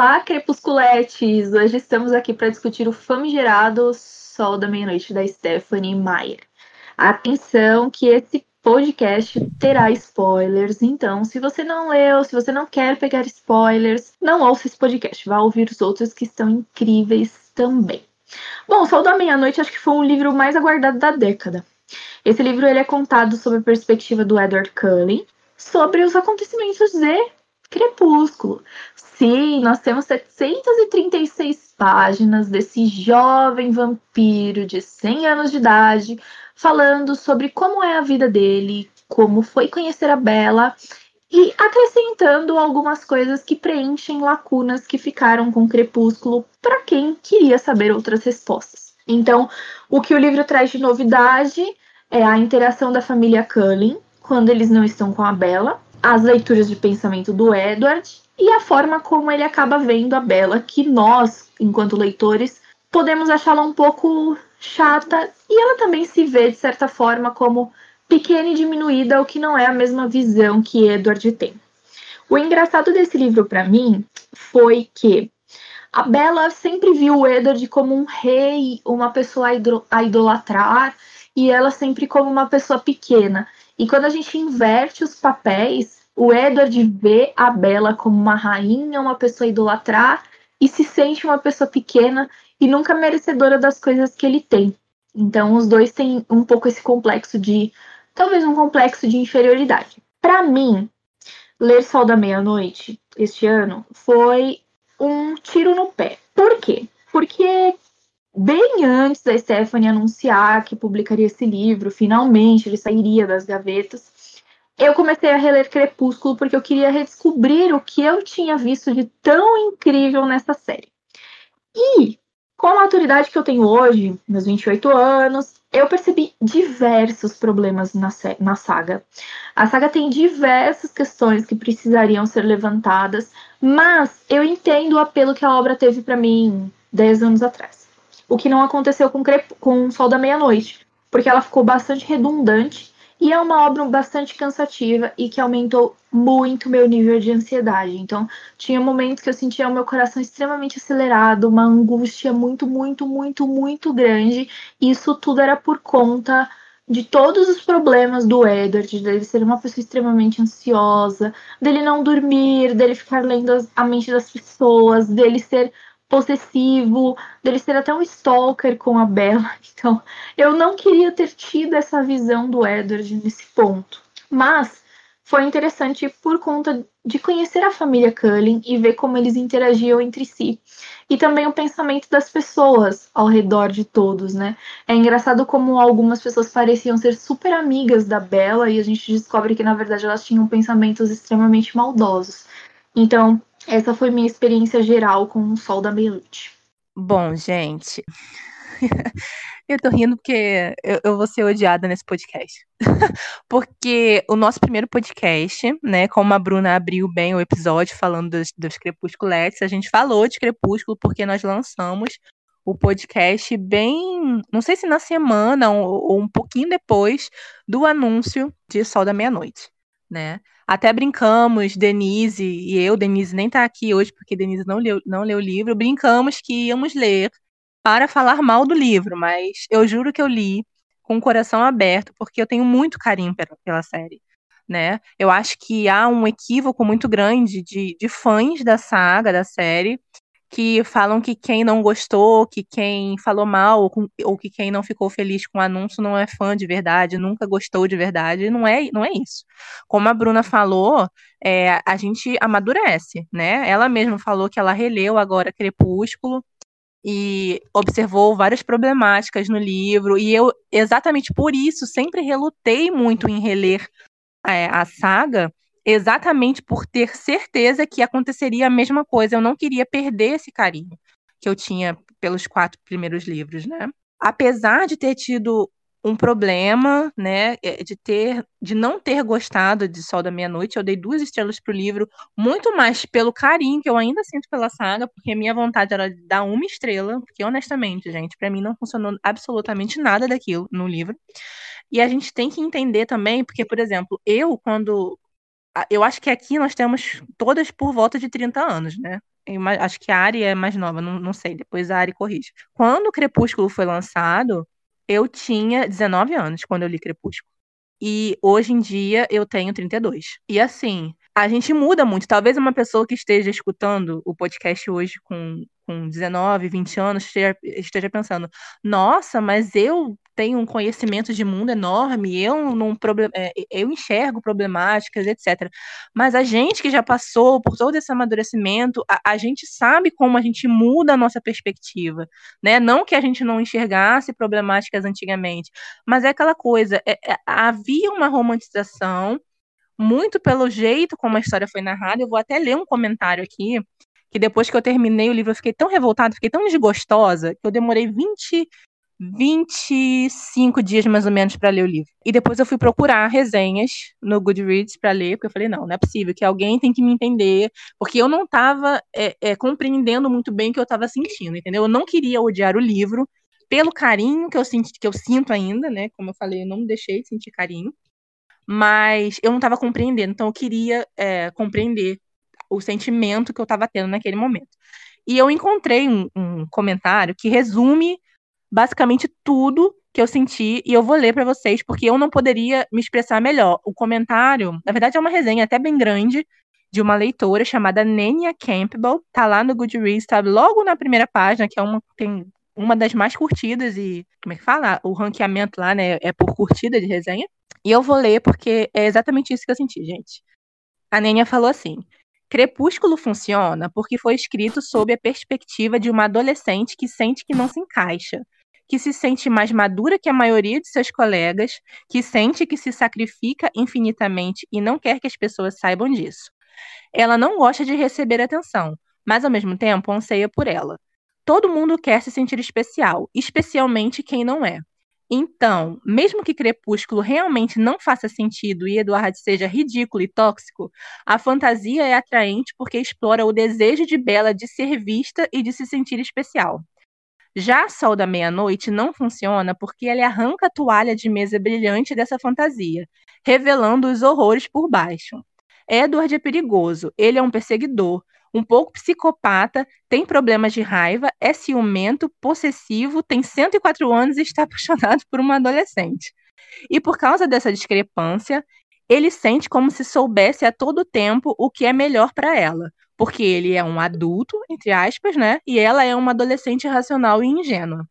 Olá, crepusculetes! Hoje estamos aqui para discutir o famigerado Sol da Meia-Noite da Stephanie Meyer. Atenção que esse podcast terá spoilers, então se você não leu, se você não quer pegar spoilers, não ouça esse podcast, vá ouvir os outros que estão incríveis também. Bom, Sol da Meia-Noite acho que foi um livro mais aguardado da década. Esse livro ele é contado sob a perspectiva do Edward Cullen sobre os acontecimentos de Crepúsculo. Sim, nós temos 736 páginas desse jovem vampiro de 100 anos de idade falando sobre como é a vida dele, como foi conhecer a Bela e acrescentando algumas coisas que preenchem lacunas que ficaram com Crepúsculo para quem queria saber outras respostas. Então, o que o livro traz de novidade é a interação da família Cullen quando eles não estão com a Bela, as leituras de pensamento do Edward e a forma como ele acaba vendo a Bela, que nós, enquanto leitores, podemos achá-la um pouco chata e ela também se vê, de certa forma, como pequena e diminuída, o que não é a mesma visão que Edward tem. O engraçado desse livro para mim foi que a Bella sempre viu o Edward como um rei, uma pessoa a idolatrar, e ela sempre como uma pessoa pequena. E quando a gente inverte os papéis, o Edward vê a Bella como uma rainha, uma pessoa idolatrar, e se sente uma pessoa pequena e nunca merecedora das coisas que ele tem. Então, os dois têm um pouco esse complexo de. talvez um complexo de inferioridade. Para mim, ler Sol da Meia-Noite este ano foi um tiro no pé. Por quê? Porque bem antes da Stephanie anunciar que publicaria esse livro, finalmente ele sairia das gavetas, eu comecei a reler Crepúsculo porque eu queria redescobrir o que eu tinha visto de tão incrível nessa série. E, com a maturidade que eu tenho hoje, meus 28 anos, eu percebi diversos problemas na, na saga. A saga tem diversas questões que precisariam ser levantadas, mas eu entendo o apelo que a obra teve para mim 10 anos atrás o que não aconteceu com, com Sol da Meia-Noite, porque ela ficou bastante redundante e é uma obra bastante cansativa e que aumentou muito meu nível de ansiedade. Então, tinha momentos que eu sentia o meu coração extremamente acelerado, uma angústia muito, muito, muito, muito grande. E isso tudo era por conta de todos os problemas do Edward, dele ser uma pessoa extremamente ansiosa, dele não dormir, dele ficar lendo a mente das pessoas, dele ser possessivo, dele ser até um stalker com a Bella. Então, eu não queria ter tido essa visão do Edward nesse ponto. Mas foi interessante por conta de conhecer a família Cullen e ver como eles interagiam entre si. E também o pensamento das pessoas ao redor de todos, né? É engraçado como algumas pessoas pareciam ser super amigas da Bella e a gente descobre que na verdade elas tinham pensamentos extremamente maldosos. Então, essa foi minha experiência geral com o Sol da Meia-Noite. Bom, gente. eu tô rindo porque eu, eu, vou ser odiada nesse podcast. porque o nosso primeiro podcast, né, como a Bruna abriu bem o episódio falando dos, dos a gente falou de crepúsculo porque nós lançamos o podcast bem, não sei se na semana ou, ou um pouquinho depois do anúncio de Sol da Meia-Noite, né? Até brincamos, Denise e eu, Denise nem está aqui hoje porque Denise não leu, não leu o livro, brincamos que íamos ler para falar mal do livro, mas eu juro que eu li com o coração aberto, porque eu tenho muito carinho pela, pela série. Né? Eu acho que há um equívoco muito grande de, de fãs da saga, da série, que falam que quem não gostou, que quem falou mal, ou, ou, que quem não ficou feliz com o anúncio não é fã de verdade, nunca gostou de verdade. Não é, não é isso. Como a Bruna falou, é, a gente amadurece, né? Ela mesma falou que ela releu agora Crepúsculo e observou várias problemáticas no livro, e eu, exatamente por isso, sempre relutei muito em reler é, a saga, exatamente por ter certeza que aconteceria a mesma coisa. Eu não queria perder esse carinho que eu tinha pelos quatro primeiros livros, né? Apesar de ter tido um problema, né, é, de ter, de não ter gostado de Sol da Meia-Noite, eu dei duas estrelas pro livro, muito mais pelo carinho que eu ainda sinto pela saga, porque a minha vontade era dar uma estrela, porque honestamente, gente, para mim não funcionou absolutamente nada daquilo no livro. E a gente tem que entender também, porque, por exemplo, eu, quando eu acho que aqui nós temos todas por volta de 30 anos, né? acho que a Ari é mais nova, não, não sei, depois a Ari corrige. Quando o Crepúsculo foi lançado, eu tinha 19 anos quando eu li Crepúsculo. E hoje em dia eu tenho 32. E assim, a gente muda muito. Talvez uma pessoa que esteja escutando o podcast hoje com, com 19, 20 anos esteja, esteja pensando: nossa, mas eu tenho um conhecimento de mundo enorme, eu não é, eu enxergo problemáticas, etc. Mas a gente que já passou por todo esse amadurecimento, a, a, gente sabe como a gente muda a nossa perspectiva, né? Não que a gente não enxergasse problemáticas antigamente, mas é aquela coisa, é, é, havia uma romantização muito pelo jeito como a história foi narrada. Eu vou até ler um comentário aqui que depois que eu terminei o livro eu fiquei tão revoltada, fiquei tão desgostosa, que eu demorei 20, 25 dias mais ou menos para ler o livro. E depois eu fui procurar resenhas no Goodreads para ler, porque eu falei, não, não é possível, que alguém tem que me entender, porque eu não estava é, é, compreendendo muito bem o que eu estava sentindo, entendeu? Eu não queria odiar o livro pelo carinho que eu, senti, que eu sinto ainda, né? Como eu falei, eu não deixei de sentir carinho, mas eu não estava compreendendo, então eu queria é, compreender o sentimento que eu estava tendo naquele momento. E eu encontrei um, um comentário que resume basicamente tudo que eu senti e eu vou ler para vocês porque eu não poderia me expressar melhor. O comentário, na verdade, é uma resenha até bem grande de uma leitora chamada Nenia Campbell, tá lá no Goodreads, tá logo na primeira página, que é uma tem uma das mais curtidas e como é que fala? O ranqueamento lá, né, é por curtida de resenha. E eu vou ler porque é exatamente isso que eu senti, gente. A Nenia falou assim: Crepúsculo funciona porque foi escrito sob a perspectiva de uma adolescente que sente que não se encaixa, que se sente mais madura que a maioria de seus colegas, que sente que se sacrifica infinitamente e não quer que as pessoas saibam disso. Ela não gosta de receber atenção, mas ao mesmo tempo anseia por ela. Todo mundo quer se sentir especial, especialmente quem não é. Então, mesmo que Crepúsculo realmente não faça sentido e Eduardo seja ridículo e tóxico, a fantasia é atraente porque explora o desejo de Bela de ser vista e de se sentir especial. Já Sol da Meia-Noite não funciona porque ele arranca a toalha de mesa brilhante dessa fantasia, revelando os horrores por baixo. Edward é perigoso, ele é um perseguidor, um pouco psicopata, tem problemas de raiva, é ciumento, possessivo, tem 104 anos e está apaixonado por uma adolescente. E por causa dessa discrepância, ele sente como se soubesse a todo tempo o que é melhor para ela, porque ele é um adulto, entre aspas, né? E ela é uma adolescente racional e ingênua.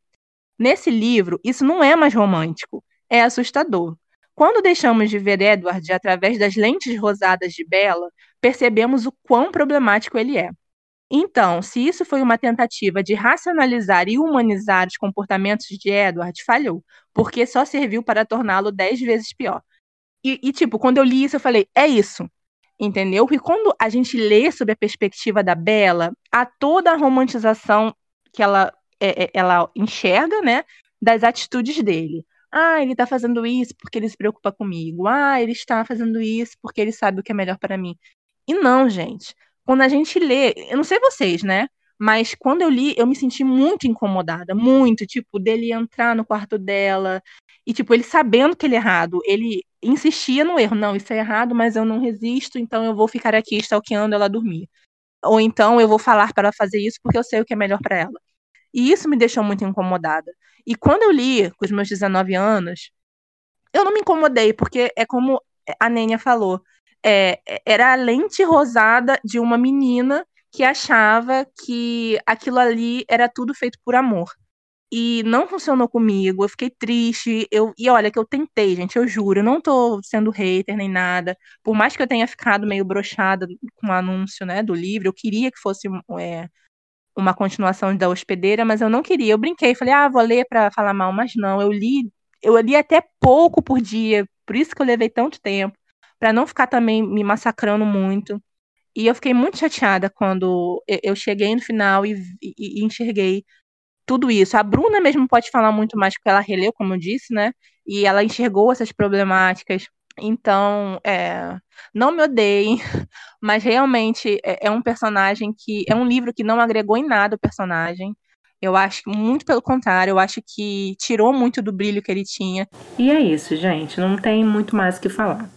Nesse livro, isso não é mais romântico, é assustador. Quando deixamos de ver Edward através das lentes rosadas de Bella, percebemos o quão problemático ele é. Então, se isso foi uma tentativa de racionalizar e humanizar os comportamentos de Edward, falhou, porque só serviu para torná-lo dez vezes pior. E, e, tipo, quando eu li isso, eu falei, é isso entendeu? Porque quando a gente lê sobre a perspectiva da Bela, há toda a romantização que ela, é, é, ela enxerga, né, das atitudes dele. Ah, ele está fazendo isso porque ele se preocupa comigo. Ah, ele está fazendo isso porque ele sabe o que é melhor para mim. E não, gente. Quando a gente lê, eu não sei vocês, né? Mas quando eu li, eu me senti muito incomodada, muito, tipo, dele entrar no quarto dela e, tipo, ele sabendo que ele é errado, ele insistia no erro. Não, isso é errado, mas eu não resisto, então eu vou ficar aqui stalkeando ela dormir. Ou então eu vou falar para ela fazer isso porque eu sei o que é melhor para ela. E isso me deixou muito incomodada. E quando eu li, com os meus 19 anos, eu não me incomodei, porque é como a Nênia falou. É, era a lente rosada de uma menina que achava que aquilo ali era tudo feito por amor e não funcionou comigo, eu fiquei triste, eu, e olha que eu tentei, gente, eu juro, eu não tô sendo hater nem nada, por mais que eu tenha ficado meio brochada com o anúncio, né, do livro, eu queria que fosse é, uma continuação da hospedeira, mas eu não queria, eu brinquei, falei, ah, vou ler para falar mal, mas não, eu li, eu li até pouco por dia, por isso que eu levei tanto tempo, para não ficar também me massacrando muito, e eu fiquei muito chateada quando eu cheguei no final e, e, e enxerguei tudo isso. A Bruna mesmo pode falar muito mais porque ela releu, como eu disse, né? E ela enxergou essas problemáticas. Então, é, não me odeiem, mas realmente é, é, um personagem que. É um livro que não agregou em nada o personagem. Eu acho muito pelo contrário, eu acho que tirou muito do brilho que ele tinha. E é isso, gente. Não tem muito mais o que falar.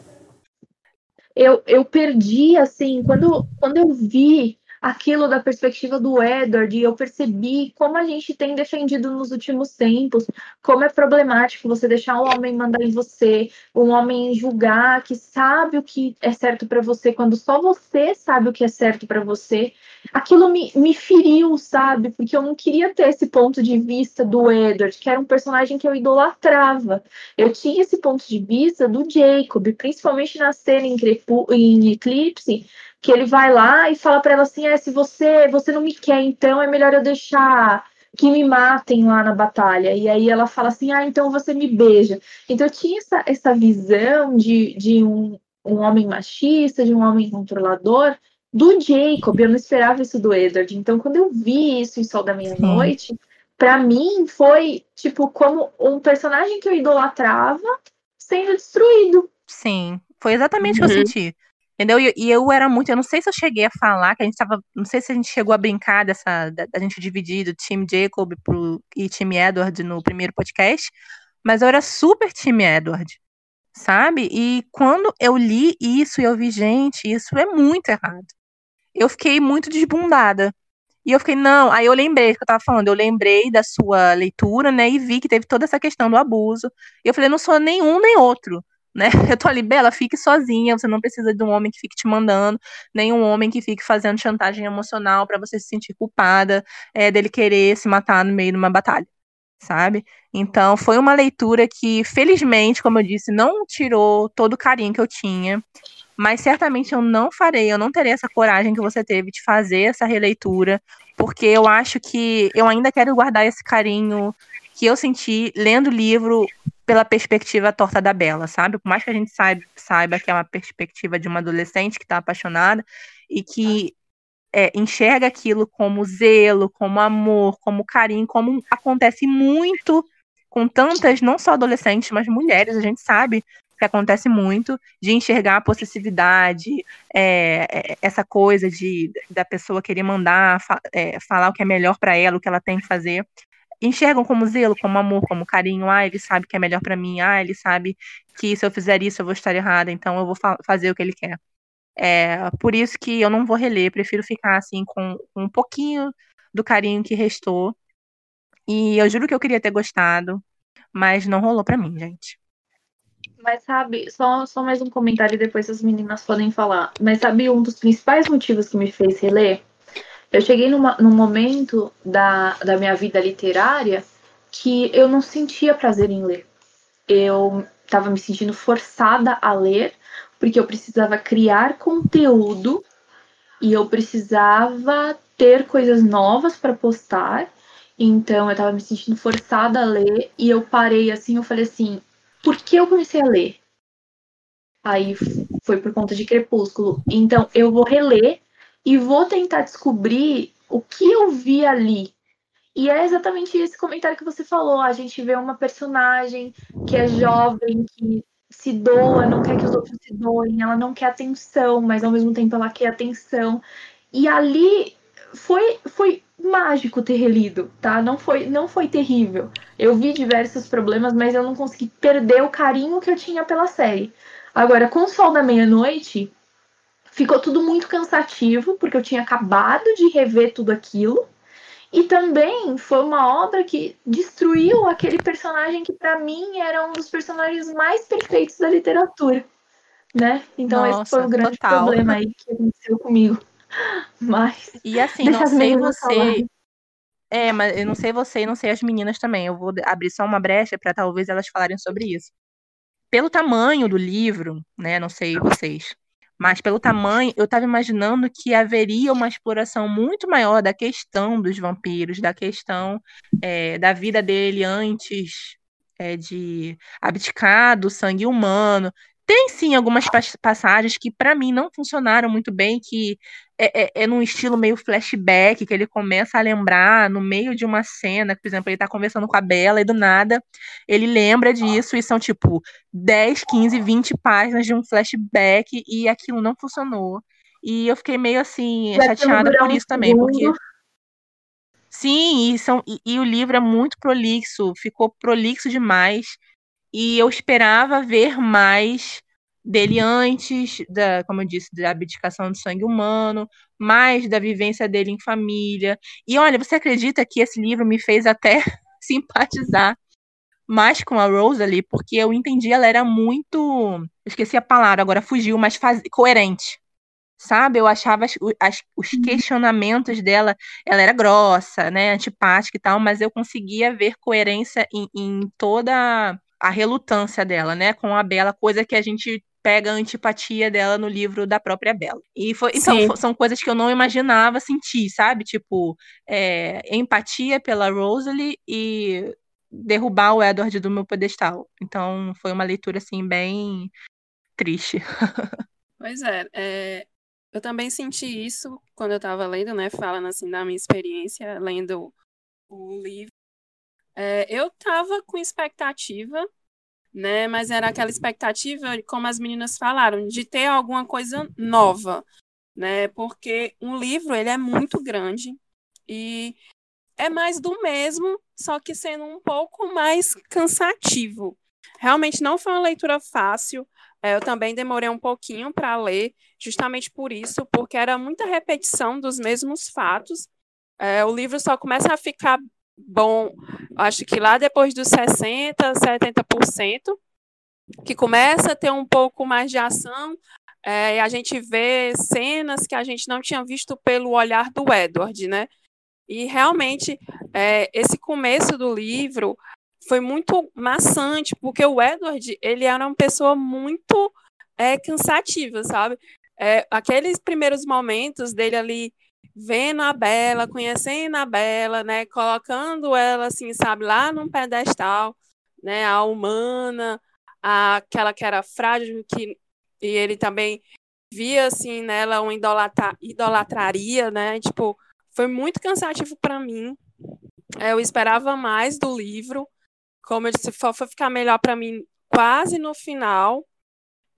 Eu, eu perdi, assim, quando, quando eu vi aquilo da perspectiva do Edward, e eu percebi como a gente tem defendido nos últimos tempos, como é problemático você deixar um homem mandar em você, um homem julgar que sabe o que é certo para você, quando só você sabe o que é certo para você. Aquilo me, me feriu, sabe? Porque eu não queria ter esse ponto de vista do Edward, que era um personagem que eu idolatrava. Eu tinha esse ponto de vista do Jacob, principalmente na cena em, em Eclipse, que ele vai lá e fala para ela assim: é, se você, você não me quer, então é melhor eu deixar que me matem lá na batalha. E aí ela fala assim: ah, então você me beija. Então eu tinha essa, essa visão de, de um, um homem machista, de um homem controlador, do Jacob. Eu não esperava isso do Edward. Então quando eu vi isso em Sol da Meia-Noite, para mim foi tipo como um personagem que eu idolatrava sendo destruído. Sim, foi exatamente o que eu uhum. senti. Entendeu? E, e, eu era muito, eu não sei se eu cheguei a falar, que a gente tava, não sei se a gente chegou a brincar dessa, da, gente dividir do time Jacob pro, e time Edward no primeiro podcast, mas eu era super time Edward, sabe? E quando eu li isso e eu vi, gente, isso é muito errado. Eu fiquei muito desbundada. E eu fiquei, não, aí eu lembrei que eu tava falando, eu lembrei da sua leitura, né, e vi que teve toda essa questão do abuso. E eu falei, não sou nenhum nem outro né? Eu tô ali, Bela, fique sozinha, você não precisa de um homem que fique te mandando, nem um homem que fique fazendo chantagem emocional para você se sentir culpada é, dele querer se matar no meio de uma batalha, sabe? Então, foi uma leitura que, felizmente, como eu disse, não tirou todo o carinho que eu tinha, mas certamente eu não farei, eu não terei essa coragem que você teve de fazer essa releitura, porque eu acho que eu ainda quero guardar esse carinho que eu senti lendo o livro pela perspectiva torta da Bela, sabe? Por mais que a gente saiba, saiba que é uma perspectiva de uma adolescente que está apaixonada e que é, enxerga aquilo como zelo, como amor, como carinho, como acontece muito com tantas, não só adolescentes, mas mulheres, a gente sabe que acontece muito, de enxergar a possessividade, é, é, essa coisa de da pessoa querer mandar, fa é, falar o que é melhor para ela, o que ela tem que fazer enxergam como zelo, como amor, como carinho. Ah, ele sabe que é melhor para mim. Ah, ele sabe que se eu fizer isso eu vou estar errada, então eu vou fa fazer o que ele quer. É, por isso que eu não vou reler, prefiro ficar assim com, um pouquinho do carinho que restou. E eu juro que eu queria ter gostado, mas não rolou para mim, gente. Mas sabe, só, só mais um comentário e depois as meninas podem falar. Mas sabe, um dos principais motivos que me fez reler eu cheguei numa, num momento da, da minha vida literária que eu não sentia prazer em ler. Eu estava me sentindo forçada a ler, porque eu precisava criar conteúdo e eu precisava ter coisas novas para postar. Então eu estava me sentindo forçada a ler e eu parei assim, eu falei assim, por que eu comecei a ler? Aí foi por conta de Crepúsculo. Então eu vou reler e vou tentar descobrir o que eu vi ali. E é exatamente esse comentário que você falou. A gente vê uma personagem que é jovem, que se doa, não quer que os outros se doem, ela não quer atenção, mas ao mesmo tempo ela quer atenção. E ali foi, foi mágico ter relido, tá? Não foi, não foi terrível. Eu vi diversos problemas, mas eu não consegui perder o carinho que eu tinha pela série. Agora, com o Sol da Meia-Noite, ficou tudo muito cansativo, porque eu tinha acabado de rever tudo aquilo. E também foi uma obra que destruiu aquele personagem que, para mim, era um dos personagens mais perfeitos da literatura. Né? Então, Nossa, esse foi o grande total. problema aí que aconteceu comigo. Mas. E assim, não sei você. É, mas eu não sei você e não sei as meninas também. Eu vou abrir só uma brecha para talvez elas falarem sobre isso. Pelo tamanho do livro, né? Não sei vocês. Mas pelo tamanho, eu estava imaginando que haveria uma exploração muito maior da questão dos vampiros, da questão é, da vida dele antes é, de abdicar do sangue humano, tem sim algumas passagens que para mim não funcionaram muito bem, que é, é, é num estilo meio flashback, que ele começa a lembrar no meio de uma cena, por exemplo, ele tá conversando com a Bela e do nada ele lembra disso e são tipo 10, 15, 20 páginas de um flashback e aquilo não funcionou. E eu fiquei meio assim, Vai chateada por isso também, porque. Sim, e, são, e, e o livro é muito prolixo, ficou prolixo demais. E eu esperava ver mais dele antes da, como eu disse, da abdicação do sangue humano, mais da vivência dele em família. E olha, você acredita que esse livro me fez até simpatizar mais com a Rosalie, porque eu entendi ela era muito, esqueci a palavra, agora fugiu, mas faz, coerente. Sabe, eu achava as, as, os uhum. questionamentos dela, ela era grossa, né, antipática e tal, mas eu conseguia ver coerência em, em toda a relutância dela, né, com a Bela, coisa que a gente pega a antipatia dela no livro da própria Bela. E foi, então, são coisas que eu não imaginava sentir, sabe? Tipo, é, empatia pela Rosalie e derrubar o Edward do meu pedestal. Então, foi uma leitura, assim, bem triste. Pois é, é eu também senti isso quando eu estava lendo, né? Falando, assim, da minha experiência lendo o livro. É, eu estava com expectativa né? Mas era aquela expectativa, como as meninas falaram, de ter alguma coisa nova, né? Porque um livro ele é muito grande e é mais do mesmo, só que sendo um pouco mais cansativo. Realmente não foi uma leitura fácil. É, eu também demorei um pouquinho para ler, justamente por isso, porque era muita repetição dos mesmos fatos. É, o livro só começa a ficar bom, acho que lá depois dos 60%, 70%, que começa a ter um pouco mais de ação, é, a gente vê cenas que a gente não tinha visto pelo olhar do Edward, né? E realmente, é, esse começo do livro foi muito maçante, porque o Edward, ele era uma pessoa muito é, cansativa, sabe? É, aqueles primeiros momentos dele ali vendo a Bela, conhecendo a Bela, né, colocando ela assim, sabe, lá num pedestal, né, a humana, a, aquela que era frágil, que e ele também via assim nela uma idolatra, idolatraria, né? Tipo, foi muito cansativo para mim. Eu esperava mais do livro, como eu disse, foi ficar melhor para mim quase no final.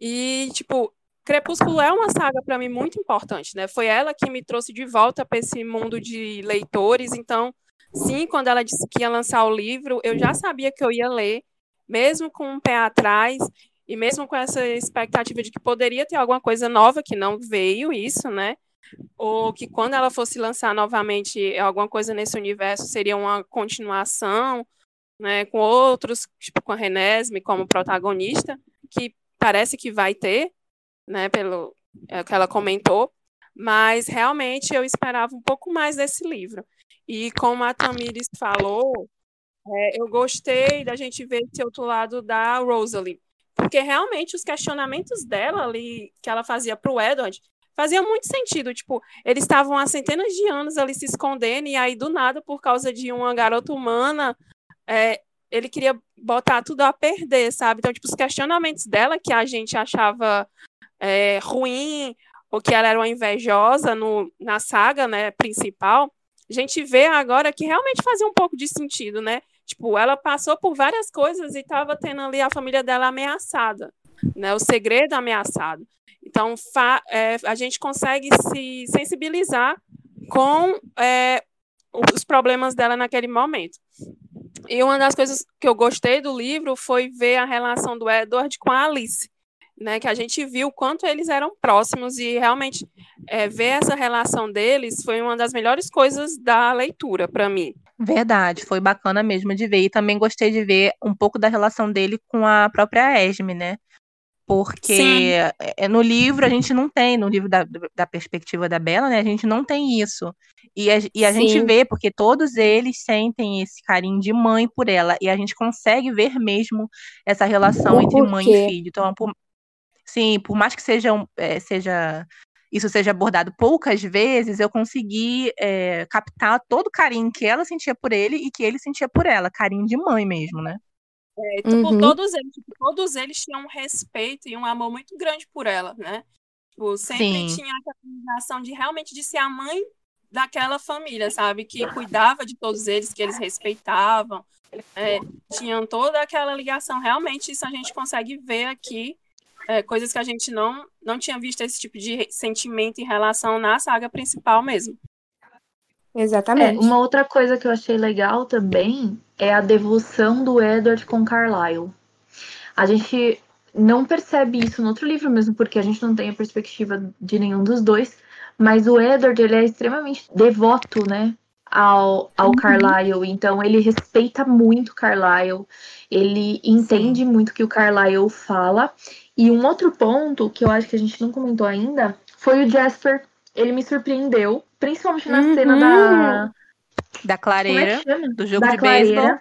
E tipo, Crepúsculo é uma saga para mim muito importante, né? Foi ela que me trouxe de volta para esse mundo de leitores. Então, sim, quando ela disse que ia lançar o livro, eu já sabia que eu ia ler, mesmo com um pé atrás e mesmo com essa expectativa de que poderia ter alguma coisa nova que não veio isso, né? Ou que quando ela fosse lançar novamente alguma coisa nesse universo seria uma continuação, né? Com outros, tipo com a Renesme como protagonista, que parece que vai ter, né, pelo é, que ela comentou, mas realmente eu esperava um pouco mais desse livro. E como a Tamires falou, é, eu gostei da gente ver esse outro lado da Rosalie, porque realmente os questionamentos dela ali, que ela fazia para o Edward, fazia muito sentido. Tipo, eles estavam há centenas de anos ali se escondendo, e aí do nada, por causa de uma garota humana, é, ele queria botar tudo a perder, sabe? Então, tipo, os questionamentos dela, que a gente achava é, ruim ou que ela era uma invejosa no, na saga né, principal, a gente vê agora que realmente fazia um pouco de sentido, né? Tipo, ela passou por várias coisas e estava tendo ali a família dela ameaçada, né? O segredo ameaçado. Então, é, a gente consegue se sensibilizar com é, os problemas dela naquele momento. E uma das coisas que eu gostei do livro foi ver a relação do Edward com a Alice né, que a gente viu quanto eles eram próximos e realmente é, ver essa relação deles foi uma das melhores coisas da leitura para mim. Verdade, foi bacana mesmo de ver. E também gostei de ver um pouco da relação dele com a própria Esme, né? Porque é, no livro a gente não tem, no livro da, da perspectiva da Bela, né? A gente não tem isso. E a, e a gente vê, porque todos eles sentem esse carinho de mãe por ela. E a gente consegue ver mesmo essa relação entre mãe e filho. Então, por, Sim, por mais que seja, é, seja isso seja abordado poucas vezes, eu consegui é, captar todo o carinho que ela sentia por ele e que ele sentia por ela, carinho de mãe mesmo, né? É, tipo, uhum. todos, eles, tipo, todos eles tinham um respeito e um amor muito grande por ela, né? Tipo, sempre Sim. tinha aquela sensação de realmente de ser a mãe daquela família, sabe? Que cuidava de todos eles, que eles respeitavam. É, tinham toda aquela ligação. Realmente, isso a gente consegue ver aqui é, coisas que a gente não, não tinha visto esse tipo de sentimento em relação na saga principal mesmo. Exatamente. É, uma outra coisa que eu achei legal também é a devoção do Edward com Carlyle. A gente não percebe isso no outro livro mesmo, porque a gente não tem a perspectiva de nenhum dos dois. Mas o Edward, ele é extremamente devoto, né? Ao, ao uhum. Carlyle. Então, ele respeita muito Carlyle. Ele entende Sim. muito o que o Carlyle fala. E um outro ponto que eu acho que a gente não comentou ainda foi o Jasper. Ele me surpreendeu, principalmente na uhum. cena da. Da clareira, é do jogo da de beisebol.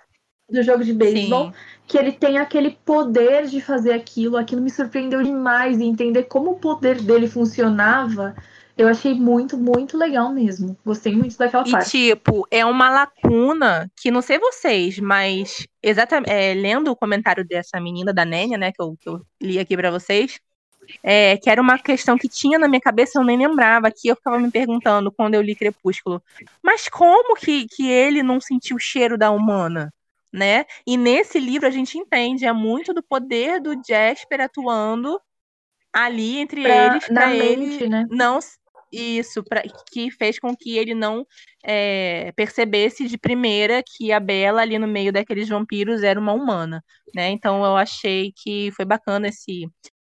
Do jogo de beisebol. Que ele tem aquele poder de fazer aquilo. Aquilo me surpreendeu demais. E entender como o poder dele funcionava eu achei muito, muito legal mesmo. Gostei muito daquela e, parte. E, tipo, é uma lacuna que não sei vocês, mas exatamente é, lendo o comentário dessa menina da Nênia, né, que eu, que eu li aqui para vocês, é, que era uma questão que tinha na minha cabeça, eu nem lembrava, que eu ficava me perguntando quando eu li Crepúsculo. Mas como que, que ele não sentiu o cheiro da humana? Né? E nesse livro a gente entende, é muito do poder do Jasper atuando ali entre pra, eles para ele né? não isso, pra, que fez com que ele não é, percebesse de primeira que a Bela ali no meio daqueles vampiros era uma humana, né? Então eu achei que foi bacana esse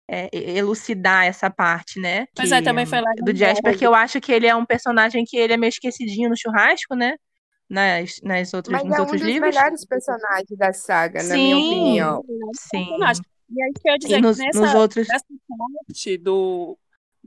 é, elucidar essa parte, né? Mas é, também foi lá do Jasper, que eu acho que ele é um personagem que ele é meio esquecidinho no churrasco, né? Nas, nas outras, Mas nos é outros um dos livros. melhores personagens da saga, Sim, na minha opinião. Sim. E aí quer dizer nos, que nessa, nos outros... nessa parte do,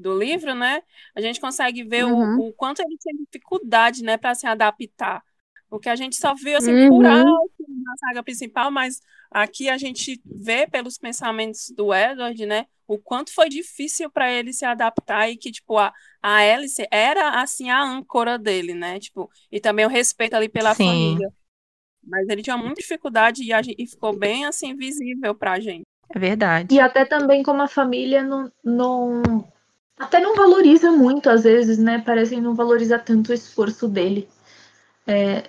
do livro, né, a gente consegue ver uhum. o, o, quanto ele tem dificuldade, né, para se adaptar. O que a gente só viu assim uhum. por alto na saga principal, mas aqui a gente vê pelos pensamentos do Edward, né, o quanto foi difícil para ele se adaptar e que tipo a, a Alice era assim a âncora dele, né? Tipo, e também o respeito ali pela Sim. família. Mas ele tinha muita dificuldade e, a, e ficou bem assim visível pra gente. É verdade. E até também como a família não, não até não valoriza muito, às vezes, né? Parece que não valoriza tanto o esforço dele. É,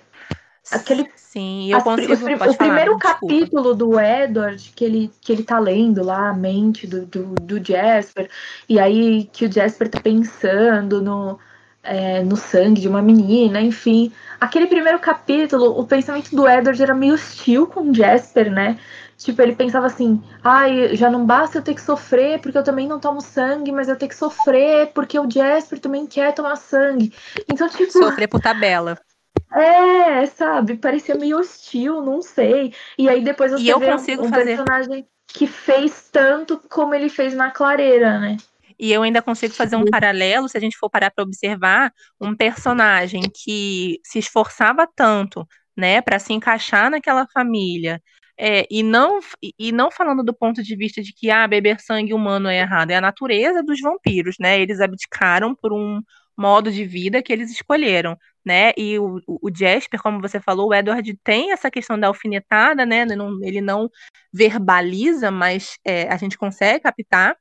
aquele, Sim, eu consigo, o, o, o primeiro capítulo do Edward, que ele, que ele tá lendo lá, a mente do, do, do Jasper, e aí que o Jasper tá pensando no, é, no sangue de uma menina, enfim. Aquele primeiro capítulo, o pensamento do Edward era meio hostil com o Jasper, né? Tipo, ele pensava assim: ai, já não basta eu ter que sofrer porque eu também não tomo sangue, mas eu tenho que sofrer porque o Jasper também quer tomar sangue. Então, tipo. Sofrer por tabela. É, sabe? Parecia meio hostil, não sei. E aí depois você e eu vê consigo um, um fazer... personagem que fez tanto como ele fez na clareira, né? E eu ainda consigo fazer um paralelo, se a gente for parar para observar, um personagem que se esforçava tanto, né, para se encaixar naquela família, é, e, não, e não falando do ponto de vista de que ah, beber sangue humano é errado, é a natureza dos vampiros, né? Eles abdicaram por um modo de vida que eles escolheram, né? E o, o Jasper, como você falou, o Edward tem essa questão da alfinetada, né? Ele não, ele não verbaliza, mas é, a gente consegue captar.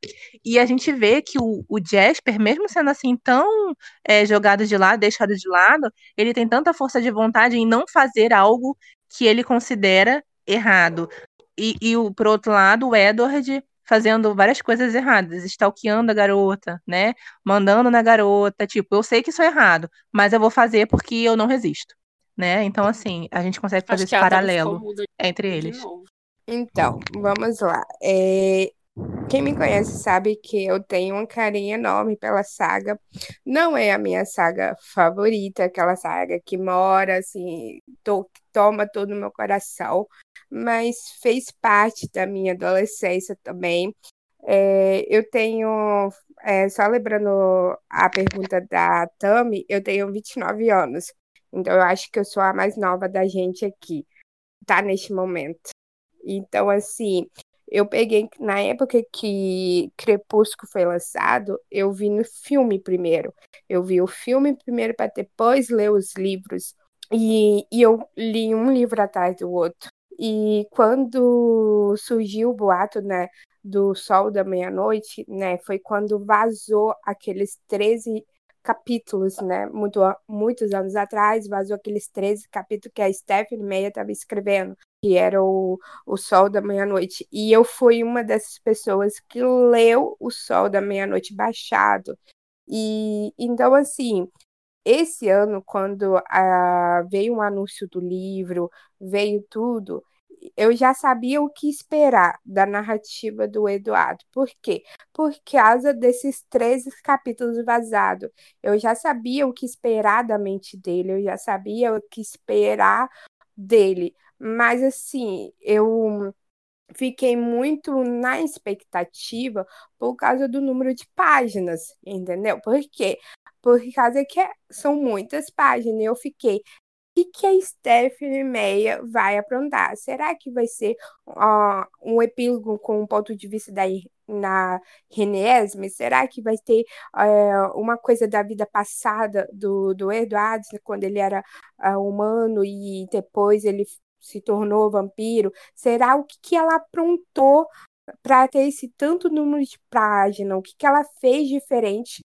E a gente vê que o, o Jasper, mesmo sendo assim tão é, jogado de lado, deixado de lado, ele tem tanta força de vontade em não fazer algo que ele considera errado. E, e o, por outro lado, o Edward fazendo várias coisas erradas, stalkeando a garota, né? Mandando na garota, tipo, eu sei que isso é errado, mas eu vou fazer porque eu não resisto, né? Então, assim, a gente consegue fazer esse paralelo entre eles. Então, vamos lá. É, quem me conhece sabe que eu tenho um carinho enorme pela saga. Não é a minha saga favorita, aquela saga que mora, assim, to toma todo o meu coração, mas fez parte da minha adolescência também. É, eu tenho, é, só lembrando a pergunta da Tami, eu tenho 29 anos, então eu acho que eu sou a mais nova da gente aqui, tá neste momento. Então, assim, eu peguei, na época que Crepúsculo foi lançado, eu vi no filme primeiro. Eu vi o filme primeiro para depois ler os livros. E, e eu li um livro atrás do outro. E quando surgiu o boato, né, do Sol da Meia-Noite, né, foi quando vazou aqueles 13 capítulos, né, muito, muitos anos atrás, vazou aqueles 13 capítulos que a Stephanie Meyer estava escrevendo que era o, o Sol da Meia-Noite. E eu fui uma dessas pessoas que leu o Sol da Meia-Noite baixado. E então, assim, esse ano, quando ah, veio um anúncio do livro, veio tudo, eu já sabia o que esperar da narrativa do Eduardo. Por quê? Por causa desses 13 capítulos vazados. Eu já sabia o que esperar da mente dele, eu já sabia o que esperar dele. Mas, assim, eu fiquei muito na expectativa por causa do número de páginas, entendeu? Por quê? Por causa que são muitas páginas. Eu fiquei, que, que a Stephanie Meia vai aprontar? Será que vai ser uh, um epílogo com o ponto de vista da na Renesme? Será que vai ter uh, uma coisa da vida passada do, do Eduardo, quando ele era uh, humano e depois ele se tornou vampiro? Será o que, que ela aprontou para ter esse tanto número de página? O que, que ela fez diferente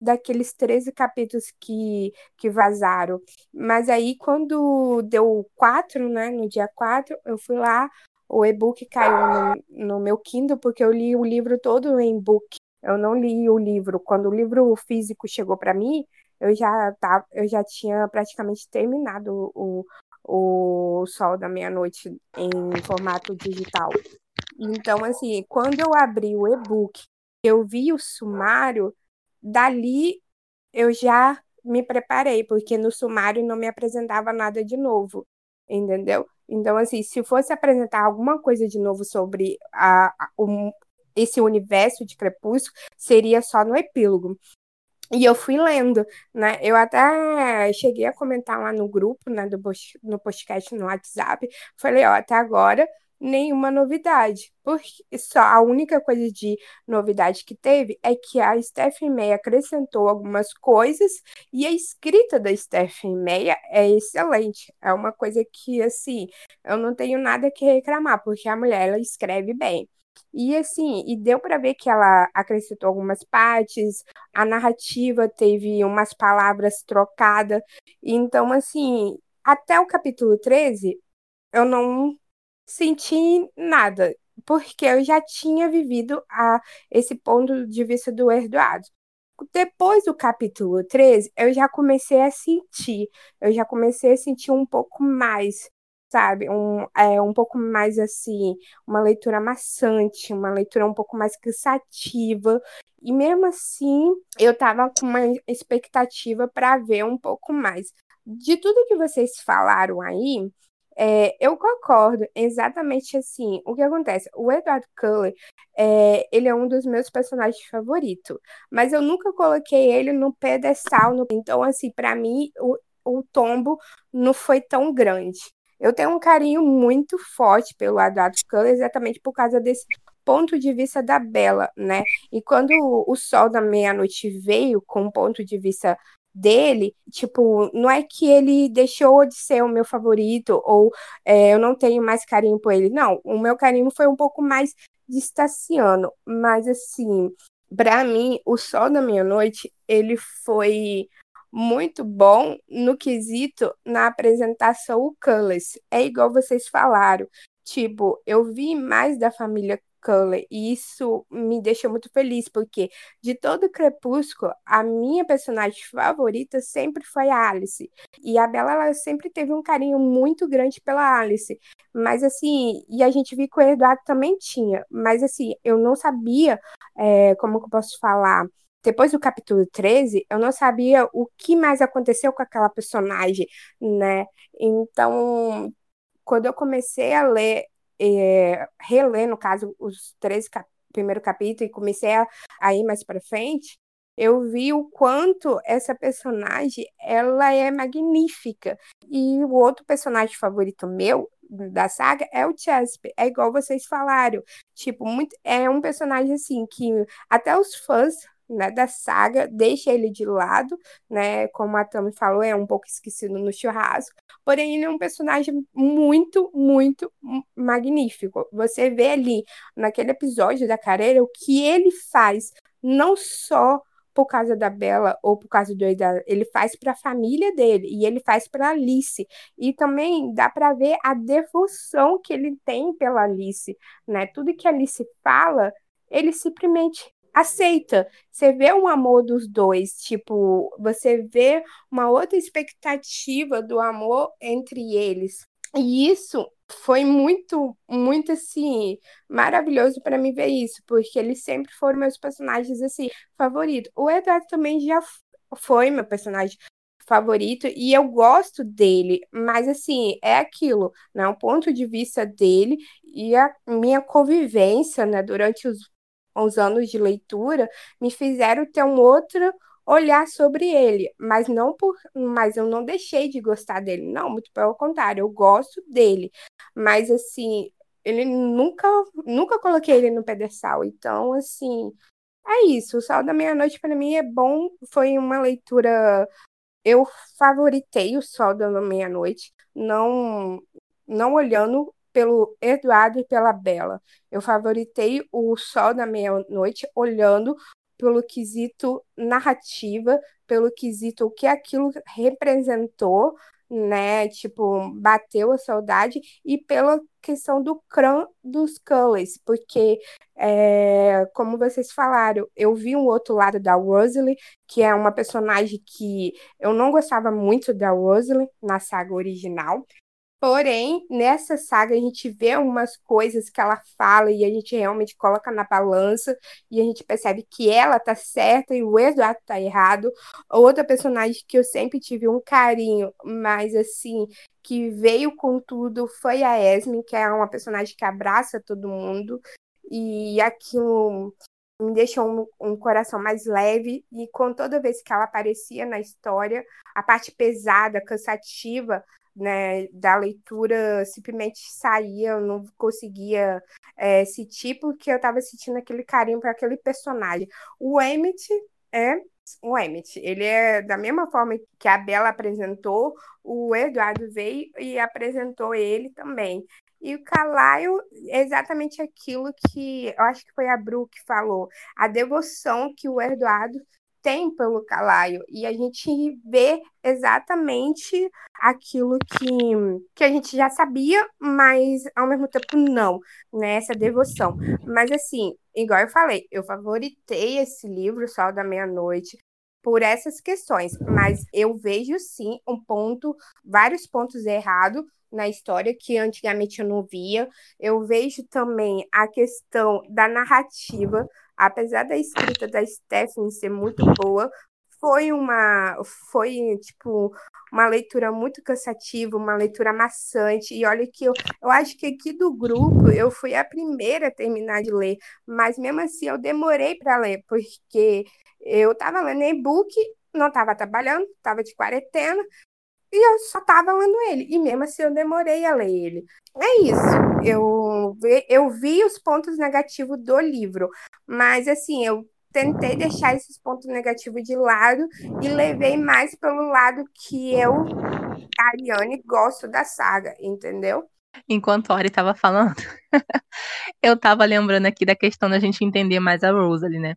daqueles 13 capítulos que, que vazaram. Mas aí, quando deu 4, né, no dia 4, eu fui lá, o e-book caiu no, no meu Kindle, porque eu li o livro todo em book. Eu não li o livro. Quando o livro físico chegou para mim, eu já, tava, eu já tinha praticamente terminado o, o Sol da Meia-Noite em formato digital. Então, assim, quando eu abri o e-book, eu vi o sumário, dali eu já me preparei, porque no sumário não me apresentava nada de novo, entendeu? Então, assim, se fosse apresentar alguma coisa de novo sobre a, a um, esse universo de Crepúsculo, seria só no epílogo. E eu fui lendo, né? Eu até cheguei a comentar lá no grupo, né, do no podcast no WhatsApp. Falei, ó, até agora nenhuma novidade. Porque só a única coisa de novidade que teve é que a Stephanie Meyer acrescentou algumas coisas e a escrita da Stephanie Meyer é excelente. É uma coisa que assim, eu não tenho nada que reclamar, porque a mulher ela escreve bem. E assim, e deu para ver que ela acrescentou algumas partes, a narrativa teve umas palavras trocadas. Então, assim, até o capítulo 13, eu não senti nada, porque eu já tinha vivido a, esse ponto de vista do Eduardo. Depois do capítulo 13, eu já comecei a sentir, eu já comecei a sentir um pouco mais, sabe? Um, é, um pouco mais assim, uma leitura maçante, uma leitura um pouco mais cansativa. E mesmo assim, eu tava com uma expectativa para ver um pouco mais. De tudo que vocês falaram aí, é, eu concordo, exatamente assim. O que acontece? O Edward Cullen, é, ele é um dos meus personagens favoritos, mas eu nunca coloquei ele no pedestal. No... Então, assim, para mim, o, o tombo não foi tão grande. Eu tenho um carinho muito forte pelo Edward Cullen, exatamente por causa desse ponto de vista da Bela, né? E quando o Sol da Meia-Noite veio com um ponto de vista dele, tipo, não é que ele deixou de ser o meu favorito ou é, eu não tenho mais carinho por ele. Não, o meu carinho foi um pouco mais distanciando, mas assim, para mim, o Sol da Meia-Noite, ele foi muito bom no quesito na apresentação o Cullis. É igual vocês falaram. Tipo, eu vi mais da família Cullen. E isso me deixa muito feliz, porque de todo o Crepúsculo, a minha personagem favorita sempre foi a Alice. E a Bella, ela sempre teve um carinho muito grande pela Alice. Mas assim, e a gente viu que o Eduardo também tinha. Mas assim, eu não sabia, é, como que eu posso falar, depois do capítulo 13, eu não sabia o que mais aconteceu com aquela personagem, né? Então, quando eu comecei a ler é, reler, no caso, os três cap primeiro capítulo e comecei a, a ir mais para frente, eu vi o quanto essa personagem ela é magnífica. E o outro personagem favorito meu da saga é o Chesp. É igual vocês falaram. Tipo, muito, é um personagem assim que até os fãs né, da saga, deixa ele de lado, né? Como a Tami falou, é um pouco esquecido no churrasco. Porém, ele é um personagem muito, muito magnífico. Você vê ali, naquele episódio da carreira, o que ele faz, não só por causa da Bela ou por causa do ele faz para a família dele e ele faz para Alice e também dá para ver a devoção que ele tem pela Alice, né? Tudo que a Alice fala, ele simplesmente aceita. Você vê um amor dos dois, tipo, você vê uma outra expectativa do amor entre eles. E isso foi muito, muito assim, maravilhoso para mim ver isso, porque eles sempre foram meus personagens assim favoritos. O Eduardo também já foi meu personagem favorito e eu gosto dele, mas assim, é aquilo, né? O ponto de vista dele e a minha convivência, né, durante os, os anos de leitura me fizeram ter um outro olhar sobre ele, mas não por, mas eu não deixei de gostar dele, não, muito pelo contrário, eu gosto dele, mas assim, ele nunca, nunca coloquei ele no pedestal, então assim, é isso, o Sol da Meia-Noite para mim é bom, foi uma leitura eu favoritei o Sol da Meia-Noite, não não olhando pelo Eduardo e pela Bela. Eu favoritei o Sol da Meia-Noite olhando pelo quesito narrativa, pelo quesito o que aquilo representou, né? Tipo, bateu a saudade, e pela questão do crã dos Cullens, porque, é, como vocês falaram, eu vi um outro lado da Rosalie, que é uma personagem que eu não gostava muito da Rosalie na saga original, Porém, nessa saga a gente vê umas coisas que ela fala e a gente realmente coloca na balança e a gente percebe que ela tá certa e o Eduardo tá errado. Outra personagem que eu sempre tive um carinho, mas assim, que veio com tudo foi a Esme, que é uma personagem que abraça todo mundo e aquilo me deixou um, um, coração mais leve e com toda vez que ela aparecia na história, a parte pesada, cansativa né, da leitura simplesmente saía, eu não conseguia é, sentir, porque eu estava sentindo aquele carinho para aquele personagem. O Emmett é o Emmett, ele é da mesma forma que a Bela apresentou, o Eduardo veio e apresentou ele também. E o Carlyle é exatamente aquilo que eu acho que foi a Bru que falou, a devoção que o Eduardo tem pelo Calaio e a gente vê exatamente aquilo que, que a gente já sabia, mas ao mesmo tempo não, né? Essa devoção. Mas assim, igual eu falei, eu favoritei esse livro, Sol da Meia-Noite, por essas questões, mas eu vejo sim um ponto, vários pontos errados na história que antigamente eu não via. Eu vejo também a questão da narrativa, apesar da escrita da Stephanie ser muito boa, foi uma foi tipo uma leitura muito cansativa, uma leitura maçante. E olha que eu, eu acho que aqui do grupo eu fui a primeira a terminar de ler, mas mesmo assim eu demorei para ler, porque eu estava lendo e-book, não estava trabalhando, estava de quarentena, e eu só estava lendo ele. E mesmo assim eu demorei a ler ele. É isso. Eu, eu vi os pontos negativos do livro, mas assim, eu tentei deixar esses pontos negativos de lado e levei mais pelo lado que eu, Ariane, gosto da saga, entendeu? Enquanto a Ori estava falando, eu estava lembrando aqui da questão da gente entender mais a Rosalie, né?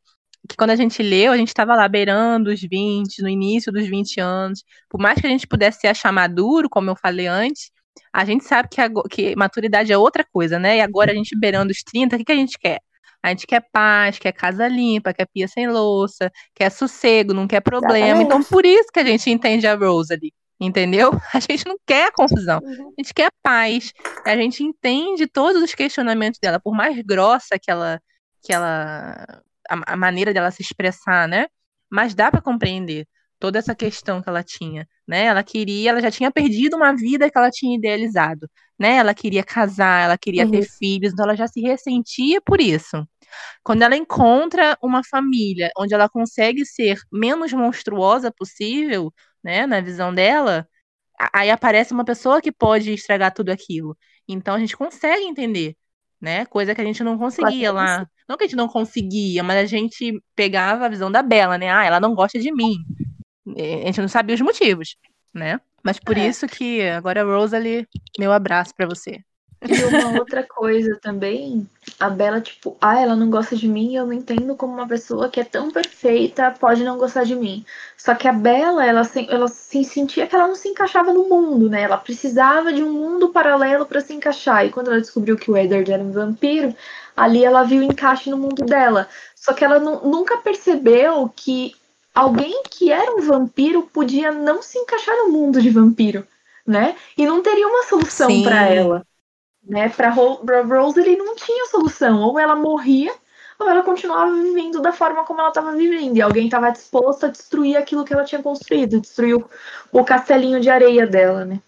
Que quando a gente leu, a gente estava lá beirando os 20, no início dos 20 anos. Por mais que a gente pudesse achar maduro, como eu falei antes, a gente sabe que, a, que maturidade é outra coisa, né? E agora a gente beirando os 30, o que, que a gente quer? A gente quer paz, quer casa limpa, quer pia sem louça, quer sossego, não quer problema. Então, por isso que a gente entende a Rosalie, entendeu? A gente não quer confusão, uhum. a gente quer paz. A gente entende todos os questionamentos dela, por mais grossa que ela, que ela a, a maneira dela se expressar, né? Mas dá para compreender toda essa questão que ela tinha, né? Ela queria, ela já tinha perdido uma vida que ela tinha idealizado, né? Ela queria casar, ela queria uhum. ter filhos, então ela já se ressentia por isso. Quando ela encontra uma família onde ela consegue ser menos monstruosa possível, né, na visão dela, aí aparece uma pessoa que pode estragar tudo aquilo. Então a gente consegue entender né? Coisa que a gente não conseguia lá. Não que a gente não conseguia, mas a gente pegava a visão da Bela, né? Ah, ela não gosta de mim. A gente não sabia os motivos, né? Mas por é. isso que agora, Rosalie, meu abraço para você. E uma outra coisa também, a Bela, tipo, ah, ela não gosta de mim, eu não entendo como uma pessoa que é tão perfeita pode não gostar de mim. Só que a Bela, ela, ela se sentia que ela não se encaixava no mundo, né? Ela precisava de um mundo paralelo para se encaixar. E quando ela descobriu que o Edward era um vampiro, ali ela viu o encaixe no mundo dela. Só que ela nunca percebeu que alguém que era um vampiro podia não se encaixar no mundo de vampiro, né? E não teria uma solução para ela né? Para Rose ele não tinha solução, ou ela morria ou ela continuava vivendo da forma como ela estava vivendo, e alguém estava disposto a destruir aquilo que ela tinha construído, destruir o, o castelinho de areia dela, né?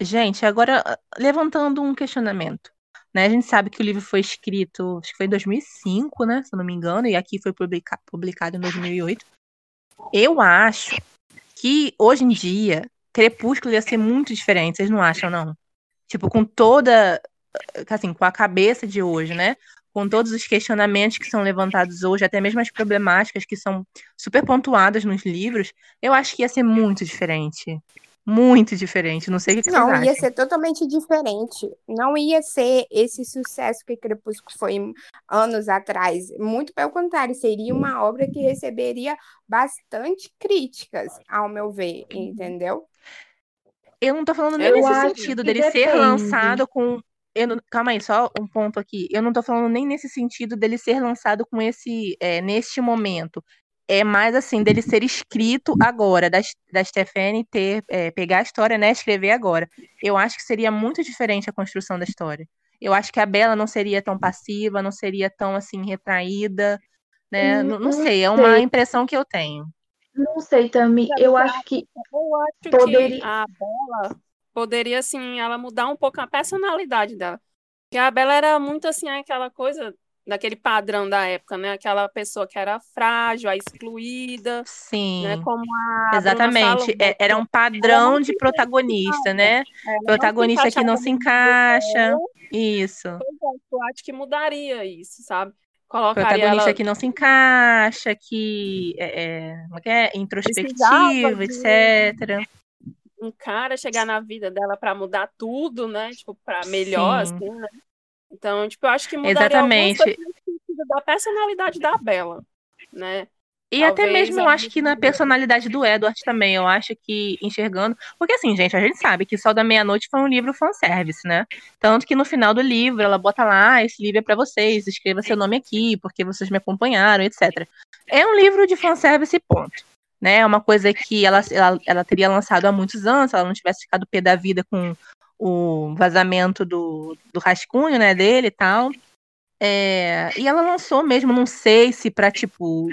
Gente, agora levantando um questionamento. Né? A gente sabe que o livro foi escrito, acho que foi em 2005, né? Se eu não me engano, e aqui foi publica publicado em 2008. Eu acho que hoje em dia Crepúsculo ia ser muito diferente, vocês não acham, não? Tipo, com toda. Assim, com a cabeça de hoje, né? Com todos os questionamentos que são levantados hoje, até mesmo as problemáticas que são super pontuadas nos livros, eu acho que ia ser muito diferente muito diferente. Não sei o que, Não, vocês ia acham. ser totalmente diferente. Não ia ser esse sucesso que Crepúsculo foi anos atrás. Muito pelo contrário, seria uma obra que receberia bastante críticas, ao meu ver, entendeu? Eu não tô falando nem Eu nesse sentido que dele ser depende. lançado com. Eu não- Calma aí, só um ponto aqui. Eu não tô falando nem nesse sentido dele ser lançado com esse. É, neste momento. É mais assim, dele ser escrito agora, da, da Stephanie ter, é, pegar a história, né, escrever agora. Eu acho que seria muito diferente a construção da história. Eu acho que a Bella não seria tão passiva, não seria tão assim, retraída, né? Não, não Não sei, é uma impressão que eu tenho. Não sei, Tami. Eu acho que Eu acho Poderia- que a Bela poderia, assim, ela mudar um pouco a personalidade dela. Porque a Bela era muito, assim, aquela coisa daquele padrão da época, né? Aquela pessoa que era frágil, a excluída, Sim. né? Como a Exatamente. É- Era um padrão de protagonista, né? não Protagonista se que não se encaixa. Isso. É, eu acho que mudaria isso, sabe? Colocaria Protagonista ela que não se encaixa, que é, é, é, é? De- etc. um cara chegar na vida dela pra mudar tudo, né? Tipo, pra melhor, Sim. assim, né? Então, tipo, eu acho que mudaria Exatamente. da personalidade da Bela, né? E até Talvez mesmo eu acho que na personalidade do Edward também, eu acho que enxergando. Porque assim, gente, a gente sabe que Sol da Meia-Noite foi um livro fanservice, né? Tanto que no final do livro ela bota lá, ah, esse livro é pra vocês, escreva seu nome aqui, porque vocês me acompanharam, etc. É um livro de fanservice, ponto. Né? É uma coisa que ela, ela, ela teria lançado há muitos anos, se ela não tivesse ficado pé da vida com o vazamento do, do rascunho, né, dele e tal. É, e ela lançou mesmo, não sei se pra, tipo,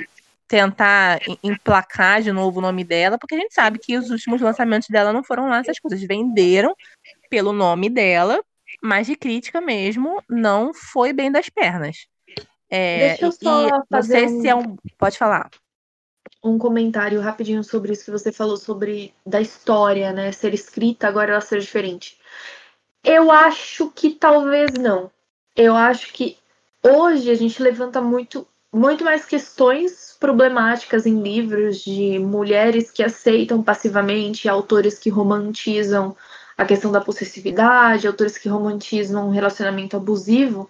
tentar em- emplacar de novo o nome dela, porque a gente sabe que os últimos lançamentos dela não foram lá essas coisas. Venderam pelo nome dela, mas de crítica mesmo, não foi bem das pernas. É, Deixa eu só e não fazer sei se é um. Pode falar. um comentário rapidinho sobre isso que você falou sobre da história, né? Ser escrita, agora ela ser diferente. Eu acho que talvez não. Eu acho que hoje a gente levanta muito, muito mais questões problemáticas em livros de mulheres que aceitam passivamente, autores que romantizam a questão da possessividade, autores que romantizam um relacionamento abusivo.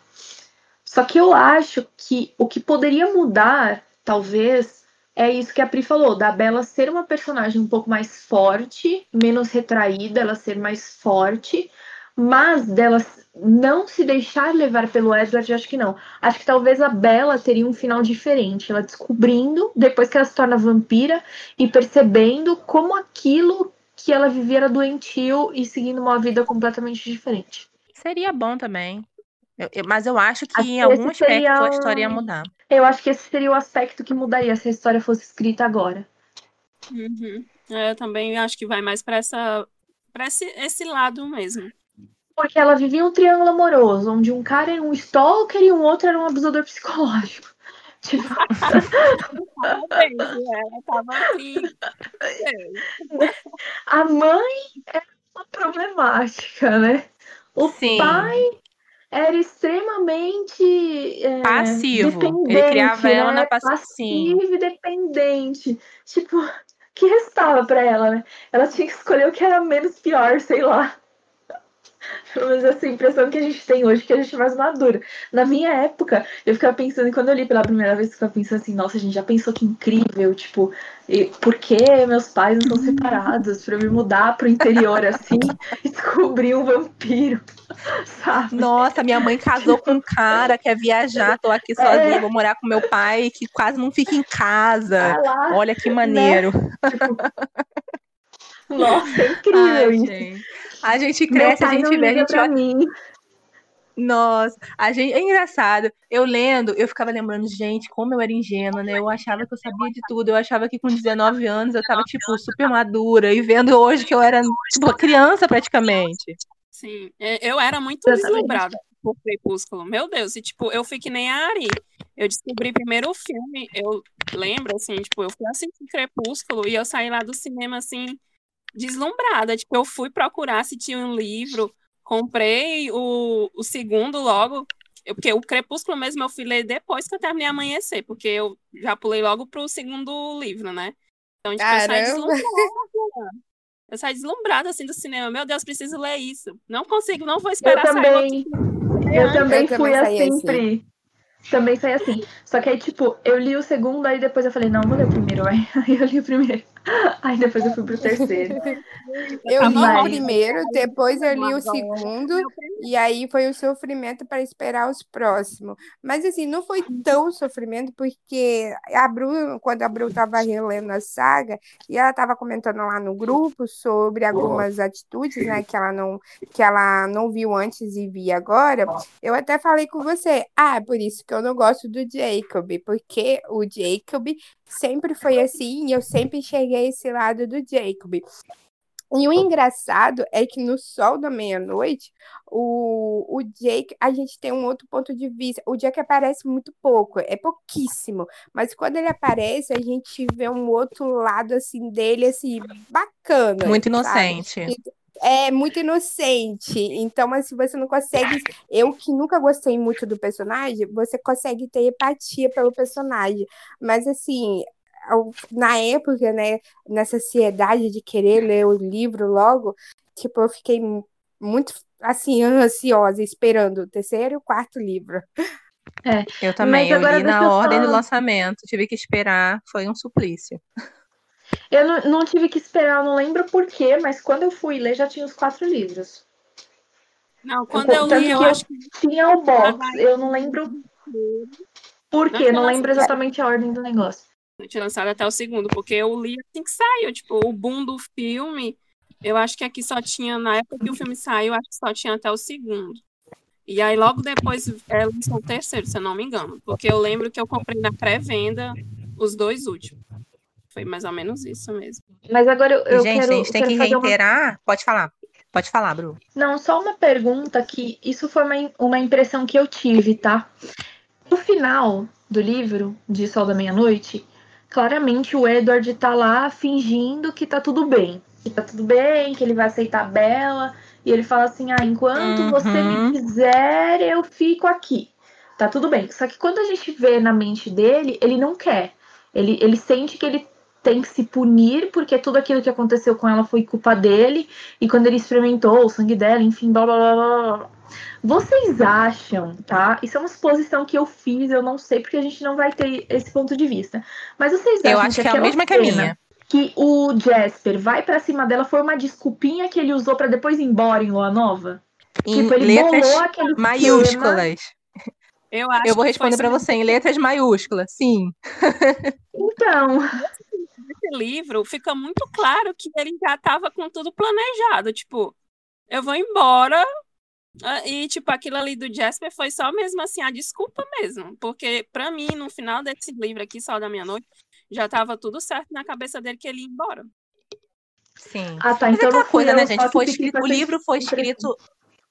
Só que eu acho que o que poderia mudar, talvez, é isso que a Pri falou, da Bella ser uma personagem um pouco mais forte, menos retraída, ela ser mais forte, mas dela não se deixar levar pelo Edward, eu acho que não. Acho que talvez a Bella teria um final diferente, ela descobrindo, depois que ela se torna vampira, e percebendo como aquilo que ela vivia era doentio e seguindo uma vida completamente diferente. Seria bom também. Eu- eu- mas eu acho que Acho em algum aspecto a história ia mudar. Eu acho que esse seria o aspecto que mudaria se a história fosse escrita agora. Uhum. É, eu também acho que vai mais pra essa para esse, esse lado mesmo. Porque ela vivia um triângulo amoroso, onde um cara era um stalker e um outro era um abusador psicológico. Tipo, ela assim. é. a mãe era uma problemática, né? O Sim. pai era extremamente é, Passivo. Ele dependente, criava ela né? na paci- sim. passivo e dependente. Tipo, o que restava pra ela, né? Ela tinha que escolher o que era menos pior, sei lá. Pelo menos essa impressão que a gente tem hoje, que a gente é mais madura. Na minha época, eu ficava pensando, quando eu li pela primeira vez, eu ficava pensando assim, nossa, a gente já pensou que incrível, tipo, e por que meus pais não são separados? Pra eu me mudar pro interior assim e descobrir um vampiro, sabe? Nossa, minha mãe casou com um cara, quer viajar, tô aqui sozinha, vou morar com meu pai, que quase não fica em casa. Lá, Olha que maneiro. Nossa, é incrível Ai, isso. gente. A gente cresce, a gente vê, a gente pra olha. mim. Nossa, a gente, é engraçado. Eu lendo, eu ficava lembrando, gente, como eu era ingênua, né? Eu achava que eu sabia de tudo. Eu achava que com 19 anos eu tava, tipo, super madura. E vendo hoje que eu era, tipo, criança praticamente. Sim, é, eu era muito deslumbrada por Crepúsculo. Meu Deus, e tipo, eu fui que nem a Ari. Eu descobri primeiro o filme, eu lembro, assim, tipo, eu fui assistir Crepúsculo e eu saí lá do cinema, assim, deslumbrada. Tipo, eu fui procurar se tinha um livro, comprei o, o segundo logo, eu, porque o Crepúsculo mesmo eu fui ler depois que eu terminei Amanhecer, porque eu já pulei logo pro segundo livro, né? Então, tipo, eu saí deslumbrada. Eu saí deslumbrada assim do cinema. Meu Deus, preciso ler isso. Não consigo, não vou esperar eu também. Eu também eu fui assim, assim, Pri. Também saí assim. Só que aí, tipo, eu li o segundo, aí depois eu falei, não, vou ler o primeiro. Aí eu li o primeiro. Aí depois eu fui pro terceiro. Eu li o primeiro, depois eu li o segundo, e aí foi o sofrimento para esperar os próximos. Mas assim, não foi tão sofrimento, porque a Bru, quando a Bru estava relendo a saga, e ela estava comentando lá no grupo sobre algumas atitudes, né, que ela não que ela não viu antes e vi agora, eu até falei com você, ah, por isso que eu não gosto do Jacob, porque o Jacob sempre foi assim e eu sempre enxerguei esse lado do Jacob. E o engraçado é que no Sol da Meia-Noite, o, o Jake, a gente tem um outro ponto de vista. O Jake aparece muito pouco, é pouquíssimo. Mas quando ele aparece, a gente vê um outro lado, assim, dele, assim, bacana. Muito inocente. Sabe? É muito inocente. Então, assim, você não consegue. Eu que nunca gostei muito do personagem, você consegue ter empatia pelo personagem. Mas, assim, na época, né, nessa ansiedade de querer ler o livro logo, tipo, eu fiquei muito, assim, ansiosa, esperando o terceiro e o quarto livro. É, eu também, eu li na ordem do lançamento, tive que esperar, foi um suplício. Eu não, não tive que esperar, eu não lembro porquê, mas quando eu fui ler já tinha os quatro livros. Não, quando eu, eu li, eu, acho que. Tinha o box, eu não lembro por quê, não lembro exatamente a ordem do negócio. Eu tinha lançado até o segundo, porque eu li assim que saiu. Tipo, o boom do filme, eu acho que aqui só tinha, na época que o filme saiu, acho que só tinha até o segundo. E aí logo depois é, lançou o terceiro, se eu não me engano. Porque eu lembro que eu comprei na pré-venda os dois últimos. Foi mais ou menos isso mesmo. Mas agora eu, eu gente, quero. a gente tem que reiterar. Uma... Pode falar. Pode falar, Bru. Não, só uma pergunta que isso foi uma, uma impressão que eu tive, tá? No final do livro, de Sol da Meia-Noite, claramente o Edward tá lá fingindo que tá tudo bem. Que tá tudo bem, que ele vai aceitar a Bela. E ele fala assim: ah, enquanto uhum. você me quiser, eu fico aqui. Tá tudo bem. Só que quando a gente vê na mente dele, ele não quer. Ele, ele sente que ele tem que se punir porque tudo aquilo que aconteceu com ela foi culpa dele e quando ele experimentou o sangue dela, enfim, blá blá blá blá. Vocês acham, tá? Isso é uma suposição que eu fiz, eu não sei porque a gente não vai ter esse ponto de vista. Mas vocês acham eu acho que, que é a mesma que a minha. Que o Jasper vai para cima dela foi uma desculpinha que ele usou para depois ir embora em Lua Nova? Em tipo, ele letras aquele maiúsculas. Eu, acho eu vou responder para você em letras maiúsculas, sim. Então, livro fica muito claro que ele já estava com tudo planejado. Tipo, eu vou embora. Ah, e, tipo, aquilo ali do Jasper foi só mesmo assim a desculpa mesmo. Porque, para mim, no final desse livro aqui, Sol da Meia-Noite, já estava tudo certo na cabeça dele que ele ia embora. Sim. Ah, tá. Então, Mas coisa, né, gente? Foi escrito, o livro foi escrito.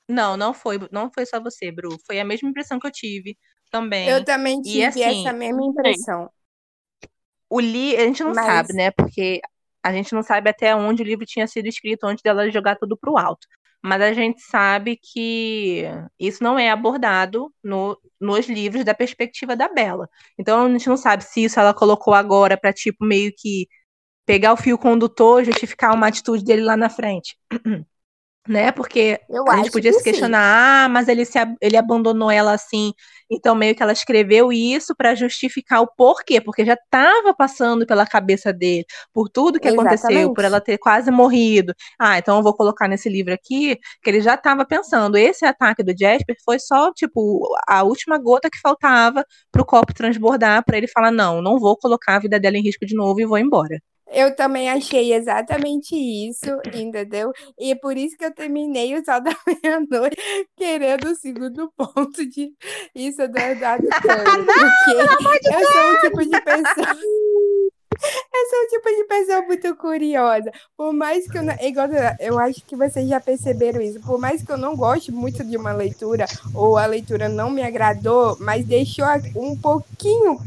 Não, não foi, não foi só você, Bru. Foi a mesma impressão que eu tive também. Eu também tive e, assim, essa mesma impressão. O li, a gente não Mas... sabe, né? Porque a gente não sabe até onde o livro tinha sido escrito antes dela jogar tudo pro alto. Mas a gente sabe que isso não é abordado no, nos livros da perspectiva da Bela. Então a gente não sabe se isso ela colocou agora para tipo meio que pegar o fio condutor, justificar uma atitude dele lá na frente. né? Porque eu a gente podia que se questionar, sim. ah, mas ele, se, ele abandonou ela assim, então meio que ela escreveu isso para justificar o porquê, porque já estava passando pela cabeça dele, por tudo que Exatamente. aconteceu, por ela ter quase morrido. Ah, então eu vou colocar nesse livro aqui que ele já estava pensando, esse ataque do Jasper foi só tipo a última gota que faltava para o copo transbordar para ele falar não, não vou colocar a vida dela em risco de novo e vou embora. Eu também achei exatamente isso, entendeu? E é por isso que eu terminei o Sol da Meia-Noite querendo o segundo ponto de isso do Eduardo Curry. Porque eu sou o tipo de pessoa. Eu sou o tipo de pessoa muito curiosa. Por mais que eu não. Igual, eu acho que vocês já perceberam isso. Por mais que eu não goste muito de uma leitura, ou a leitura não me agradou, mas deixou um pouquinho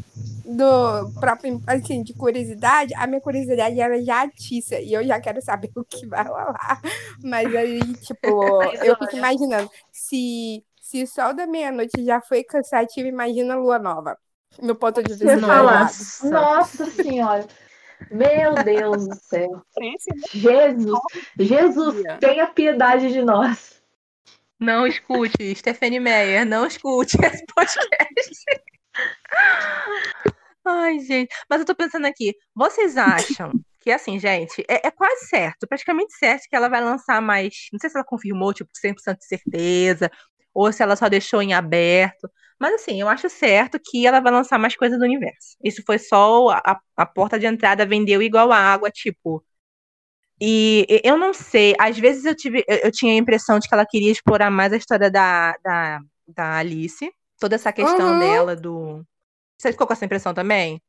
do próprio, assim, de curiosidade, a minha curiosidade era já atiça e eu já quero saber o que vai rolar. Mas aí, tipo, eu fico imaginando, se, se o sol da meia-noite já foi cansativo, imagina a lua nova. No ponto de vista nossa. nossa senhora. Meu Deus do céu. Jesus, Jesus, tenha piedade de nós. Não escute, Stephanie Meyer, não escute esse podcast. Ai, gente. Mas eu tô pensando aqui, vocês acham que, assim, gente, é, é, quase certo, praticamente certo que ela vai lançar mais. Não sei se ela confirmou, tipo, 100% de certeza, ou se ela só deixou em aberto. Mas, assim, eu acho certo que ela vai lançar mais coisas do universo. Isso foi só a, a porta de entrada, vendeu igual a água, tipo. E eu não sei, às vezes eu, tive, eu tinha a impressão de que ela queria explorar mais a história da, da, da Alice, toda essa questão uhum. dela do você ficou com essa impressão também?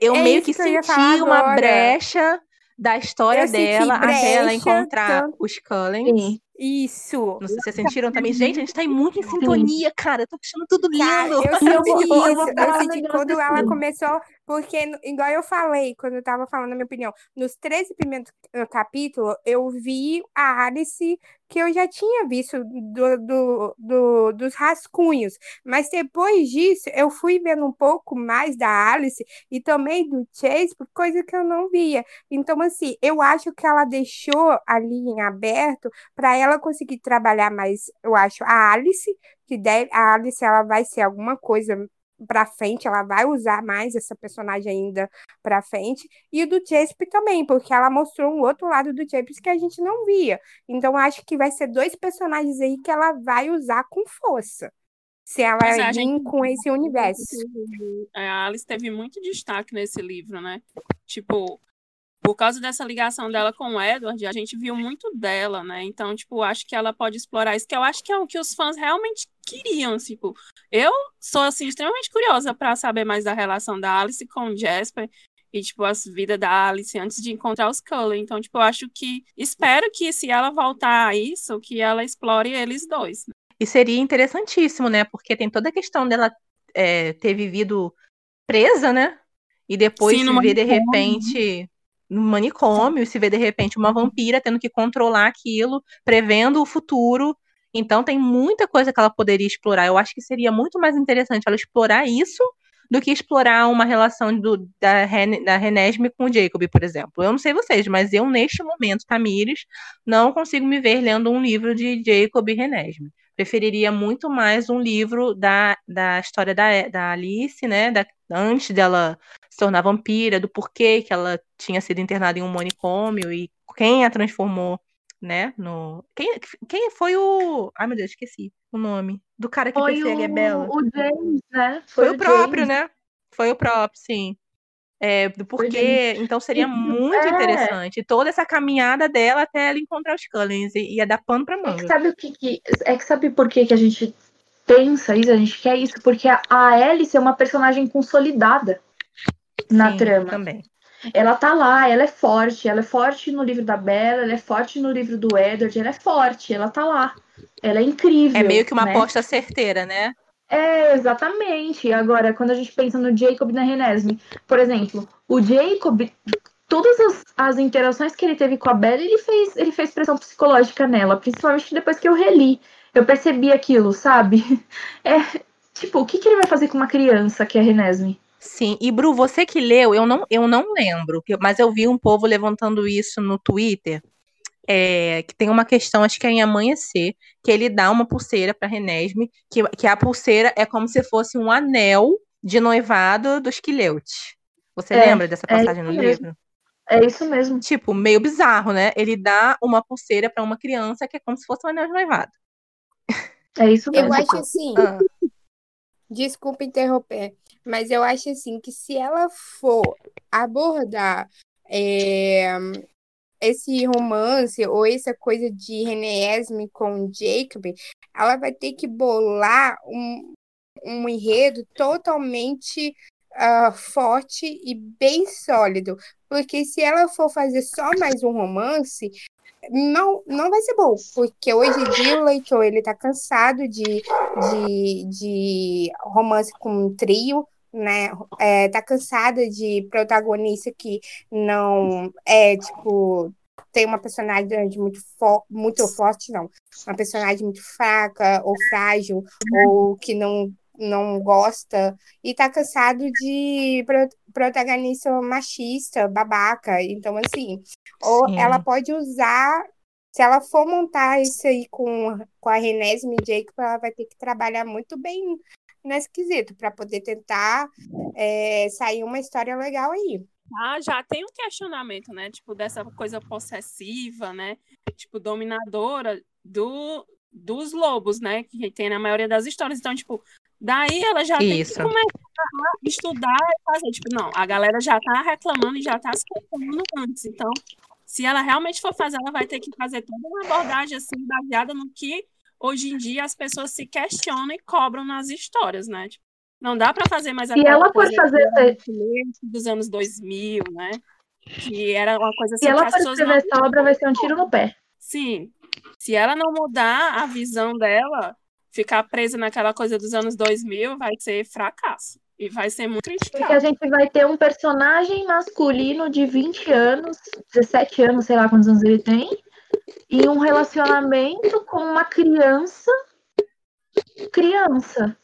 Eu é meio que, que senti uma brecha da história dela até ela encontrar tanto. os Cullens. Isso. Não sei se vocês sentiram também. Gente, a gente tá muito em sintonia, cara. Eu tô achando tudo lindo. Cara, eu senti isso. Eu senti quando ela começou porque, igual eu falei, quando eu tava falando a minha opinião, nos 13 primeiros capítulos, eu vi a Alice que eu já tinha visto do, do, do, dos rascunhos. Mas depois disso, eu fui vendo um pouco mais da Alice e também do Chase, por coisa que eu não via. Então, assim, eu acho que ela deixou ali em aberto para ela conseguir trabalhar mais, eu acho, a Alice, que deve, a Alice ela vai ser alguma coisa para frente, ela vai usar mais essa personagem ainda para frente, e o do Jasper também, porque ela mostrou um outro lado do Jasper que a gente não via. Então acho que vai ser dois personagens aí que ela vai usar com força. Se ela vir gente... com esse universo. A Alice teve muito destaque nesse livro, né? Tipo, por causa dessa ligação dela com o Edward, a gente viu muito dela, né? Então, tipo, acho que ela pode explorar isso, que eu acho que é o que os fãs realmente queriam, tipo. Eu sou, assim, extremamente curiosa para saber mais da relação da Alice com o Jasper e, tipo, as vidas da Alice antes de encontrar os Cullen. Então, tipo, eu acho que. Espero que, se ela voltar a isso, que ela explore eles dois. Né? E seria interessantíssimo, né? Porque tem toda a questão dela é, ter vivido presa, né? E depois Sim, se ver, de repente no manicômio se vê de repente uma vampira tendo que controlar aquilo, prevendo o futuro. Então tem muita coisa que ela poderia explorar. Eu acho que seria muito mais interessante ela explorar isso do que explorar uma relação do, da, Ren, da Renesme com o Jacob, por exemplo. Eu não sei vocês, mas eu, neste momento, Tamires, não consigo me ver lendo um livro de Jacob e Renesme. Preferiria muito mais um livro da, da história da, da Alice, né? Da, antes dela se tornar vampira, do porquê que ela tinha sido internada em um manicômio e quem a transformou, né? No... Quem, quem foi o. Ai, meu Deus, esqueci o nome. Do cara que foi persegue o, a Bela. O James, né? Foi, foi o, próprio, né? Foi o próprio, sim. É, do porquê, então seria muito é. interessante. Toda essa caminhada dela até ela encontrar os Cullens e ia dar pano pra manga. É que sabe o que, que é que sabe por que, que a gente pensa isso, a gente quer isso? Porque a Alice é uma personagem consolidada na Sim, trama. Também. Ela tá lá, ela é forte, ela é forte no livro da Bella, ela é forte no livro do Edward, ela é forte, ela tá lá. Ela é incrível. É meio que uma né? aposta certeira, né? É, exatamente. Agora, quando a gente pensa no Jacob na Renesme, por exemplo, o Jacob, todas as, as interações que ele teve com a Bella, ele fez, ele fez pressão psicológica nela, principalmente depois que eu reli. Eu percebi aquilo, sabe? É, tipo, o que, que ele vai fazer com uma criança que é Renesme? Sim, e Bru, você que leu, eu não, eu não lembro, mas eu vi um povo levantando isso no Twitter, é, que tem uma questão, acho que é em Amanhecer, que ele dá uma pulseira para Renesme, que, que a pulseira é como se fosse um anel de noivado dos Quileute. Você é, lembra dessa é passagem é no mesmo. livro? É isso mesmo. Tipo, meio bizarro, né? Ele dá uma pulseira para uma criança que é como se fosse um anel de noivado. É isso mesmo. Eu acho assim. Ah. Desculpa interromper, mas eu acho assim que se ela for abordar é, esse romance ou essa coisa de René Esme com Jacob, ela vai ter que bolar um, um enredo totalmente uh, forte e bem sólido. Porque se ela for fazer só mais um romance, não, não vai ser bom, porque hoje em dia o leitor ele tá cansado de, de, de romance com um trio, né? É, tá cansada de protagonista que não é tipo tem uma personalidade muito, fo muito forte, não. Uma personagem muito fraca ou frágil, ou que não não gosta e tá cansado de pro protagonista machista, babaca. Então, assim, ou Sim. ela pode usar. Se ela for montar isso aí com, com a Renésime Jacob, ela vai ter que trabalhar muito bem nesse quesito para poder tentar é, sair uma história legal aí. Ah, já tem um questionamento, né? Tipo, dessa coisa possessiva, né? Tipo, dominadora do, dos lobos, né? Que tem na maioria das histórias. Então, tipo, Daí ela já Isso. tem que começar a estudar e fazer. Tipo, não, a galera já tá reclamando e já tá se questionando antes. Então, se ela realmente for fazer, ela vai ter que fazer toda uma abordagem assim, baseada no que hoje em dia as pessoas se questionam e cobram nas histórias, né? Tipo, não dá para fazer mais aquela ela coisa fazer dos anos 2000, né? Que era uma coisa assim. Se ela for escrever essa obra, vai ser um tiro no pé. Sim. Se ela não mudar a visão dela, ficar presa naquela coisa dos anos 2000 vai ser fracasso. E vai ser muito criticado. Porque a gente vai ter um personagem masculino de 20 anos, 17 anos, sei lá quantos anos ele tem, e um relacionamento com uma criança. Criança.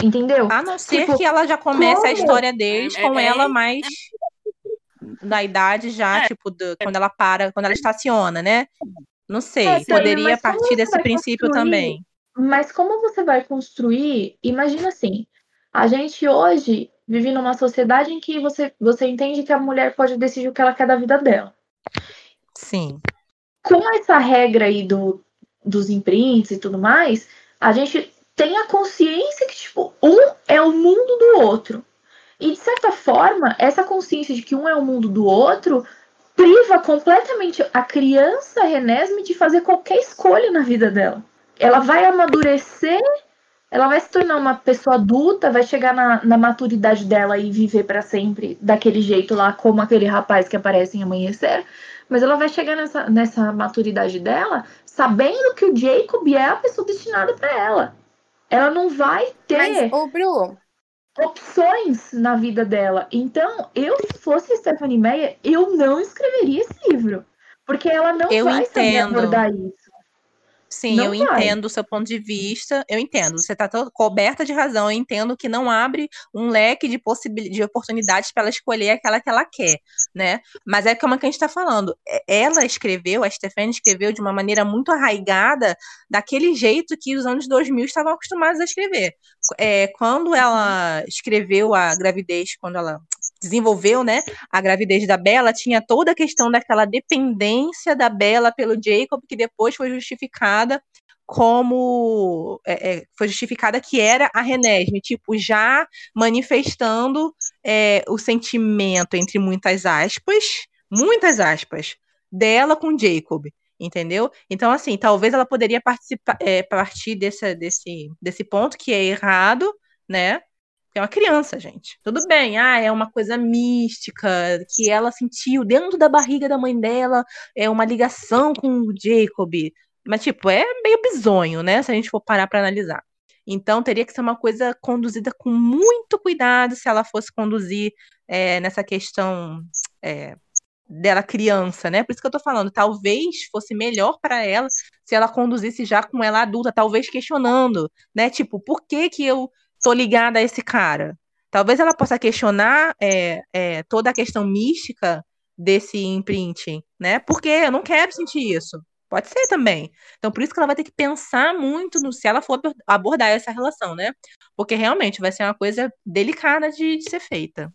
Entendeu? A não ser tipo, que ela já comece como? a história deles é, com é, ela mais é, na idade já, é. tipo, do, quando ela para, quando ela estaciona, né? Não sei, é, poderia partir desse princípio construir? também. Mas como você vai construir? Imagina assim, a gente hoje vive numa sociedade em que você, você entende que a mulher pode decidir o que ela quer da vida dela. Sim. Com essa regra aí do, dos imprints e tudo mais, a gente tem a consciência que, tipo, um é o mundo do outro. E, de certa forma, essa consciência de que um é o mundo do outro priva completamente a criança Renesme de fazer qualquer escolha na vida dela ela vai amadurecer, ela vai se tornar uma pessoa adulta, vai chegar na, na maturidade dela e viver para sempre daquele jeito lá, como aquele rapaz que aparece em Amanhecer. Mas ela vai chegar nessa, nessa maturidade dela sabendo que o Jacob é a pessoa destinada para ela. Ela não vai ter Mas, ô, Bru... opções na vida dela. Então, eu, se fosse Stephanie Meyer, eu não escreveria esse livro. Porque ela não eu vai entendo. saber abordar isso. Sim, não eu vai. entendo o seu ponto de vista, eu entendo. Você está coberta de razão, eu entendo que não abre um leque de, possibilidades, de oportunidades para ela escolher aquela que ela quer, né? Mas é como é que a gente está falando. Ela escreveu, a Stephanie escreveu de uma maneira muito arraigada, daquele jeito que os anos 2000 estavam acostumados a escrever. É, quando ela escreveu a gravidez, quando ela desenvolveu, né, a gravidez da Bella, tinha toda a questão daquela dependência da Bella pelo Jacob, que depois foi justificada como é, é, foi justificada que era a Renesme, tipo, já manifestando é, o sentimento, entre muitas aspas, muitas aspas, dela com Jacob, entendeu? Então, assim, talvez ela poderia participar, é, partir desse, desse, desse ponto que é errado, né? É uma criança, gente. Tudo bem, ah, é uma coisa mística que ela sentiu dentro da barriga da mãe dela, é uma ligação com o Jacob. Mas, tipo, é meio bizonho, né? Se a gente for parar para analisar. Então, teria que ser uma coisa conduzida com muito cuidado se ela fosse conduzir é, nessa questão é, dela criança, né? Por isso que eu tô falando, talvez fosse melhor para ela se ela conduzisse já com ela adulta, talvez questionando, né? Tipo, por que que eu tô ligada a esse cara. Talvez ela possa questionar é, é, toda a questão mística desse imprinting, né? Porque eu não quero sentir isso. Pode ser também. Então, por isso que ela vai ter que pensar muito no se ela for abordar essa relação, né? Porque realmente vai ser uma coisa delicada de, de ser feita.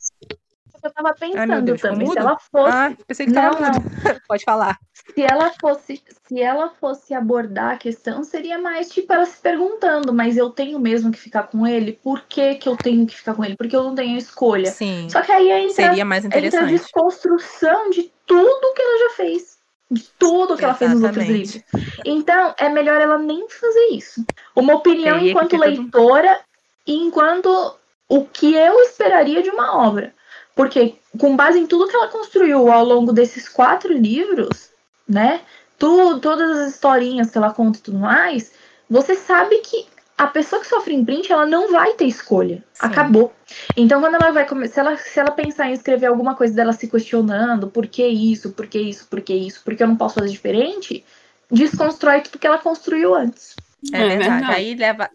Eu tava Ai, pensando Deus, ficou também. Se ela fosse. Ah, pensei que tava Não, mudo. Pode falar. Se ela fosse, se ela fosse abordar a questão, seria mais tipo ela se perguntando, mas eu tenho mesmo que ficar com ele? Por que, que eu tenho que ficar com ele? Porque eu não tenho escolha. Sim, Só que aí entra, seria mais entra a interessante. desconstrução de tudo que ela já fez. De tudo que ela fez nos outros livros. Então, é melhor ela nem fazer isso. Uma opinião enquanto leitora e enquanto o que eu esperaria de uma obra. Porque, com base em tudo que ela construiu ao longo desses quatro livros, né? Tu, todas as historinhas que ela conta e tudo mais, você sabe que a pessoa que sofre imprint, ela não vai ter escolha. Sim. Acabou. Então, quando ela vai começar, se ela, se ela pensar em escrever alguma coisa dela se questionando, por que isso, por que isso, por que isso, por que eu não posso fazer diferente, desconstrói tudo que ela construiu antes. É, É verdade. verdade. Aí leva,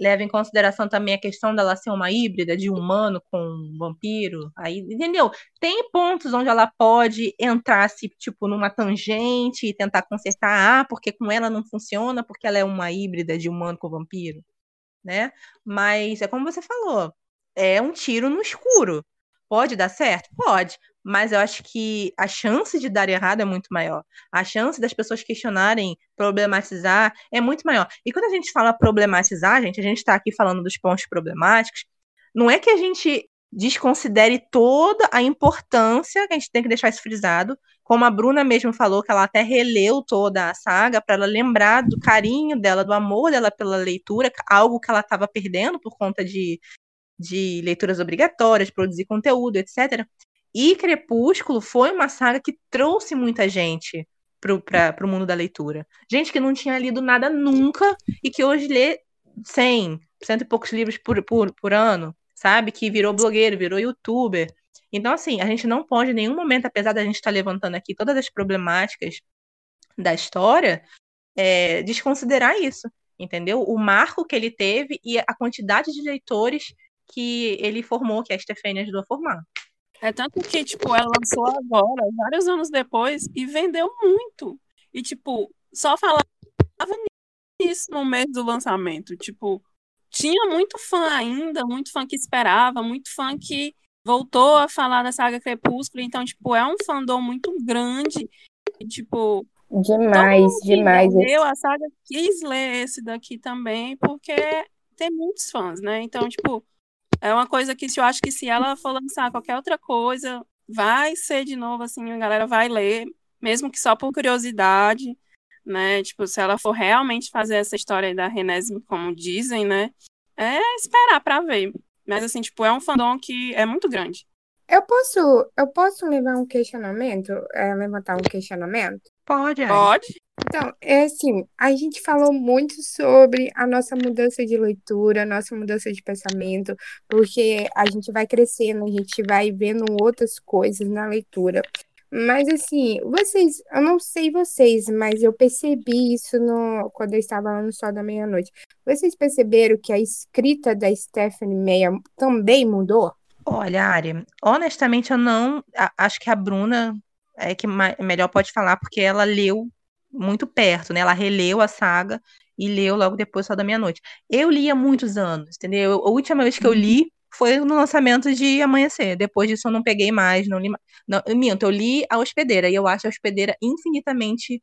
leva em consideração também a questão dela ser uma híbrida de humano com vampiro. Aí, entendeu? Tem pontos onde ela pode entrar, assim, tipo, numa tangente e tentar consertar. Ah, porque com ela não funciona, porque ela é uma híbrida de humano com vampiro, né? Mas é como você falou, é um tiro no escuro. Pode dar certo? Pode. Mas eu acho que a chance de dar errado é muito maior. A chance das pessoas questionarem, problematizar, é muito maior. E quando a gente fala problematizar, gente, a gente está aqui falando dos pontos problemáticos, não é que a gente desconsidere toda a importância, que a gente tem que deixar isso frisado, como a Bruna mesmo falou, que ela até releu toda a saga para ela lembrar do carinho dela, do amor dela pela leitura, algo que ela estava perdendo por conta de, de leituras obrigatórias, produzir conteúdo, etc. E Crepúsculo foi uma saga que trouxe muita gente para o mundo da leitura. Gente que não tinha lido nada nunca e que hoje lê 100, cento e poucos livros por, por, por ano, sabe? Que virou blogueiro, virou youtuber. Então, assim, a gente não pode em nenhum momento, apesar da gente estar levantando aqui todas as problemáticas da história, é, desconsiderar isso, entendeu? O marco que ele teve e a quantidade de leitores que ele formou, que a Stefania ajudou a formar. É tanto que, tipo, ela lançou agora, vários anos depois, e vendeu muito. E, tipo, só falava nisso no mês do lançamento. Tipo, tinha muito fã ainda, muito fã que esperava, muito fã que voltou a falar da saga Crepúsculo. Então, tipo, é um fandom muito grande. E, tipo, Demais, demais. leu a saga quis ler esse daqui também, porque tem muitos fãs, né? Então, tipo, é uma coisa que se eu acho que se ela for lançar qualquer outra coisa, vai ser de novo assim, a galera vai ler, mesmo que só por curiosidade, né? Tipo, se ela for realmente fazer essa história aí da Renésima, como dizem, né? É esperar pra ver. Mas assim, tipo, é um fandom que é muito grande. Eu posso, eu posso levar um questionamento, é, levantar um questionamento? Pode, Ari. Pode? Então, é assim, a gente falou muito sobre a nossa mudança de leitura, a nossa mudança de pensamento, porque a gente vai crescendo, a gente vai vendo outras coisas na leitura. Mas assim, vocês, eu não sei vocês, mas eu percebi isso no, quando eu estava lá no Sol da Meia-Noite. Vocês perceberam que a escrita da Stephanie Meyer também mudou? Olha, Ari, honestamente eu não. a- acho que a Bruna é que ma- melhor pode falar, porque ela leu muito perto, né? Ela releu a saga e leu logo depois só da meia-noite. Eu li há muitos anos, entendeu? Eu- A última vez que eu li foi no lançamento de Amanhecer. Depois disso eu não peguei mais, não li mais. Não, eu minto, eu li A Hospedeira e eu acho a Hospedeira infinitamente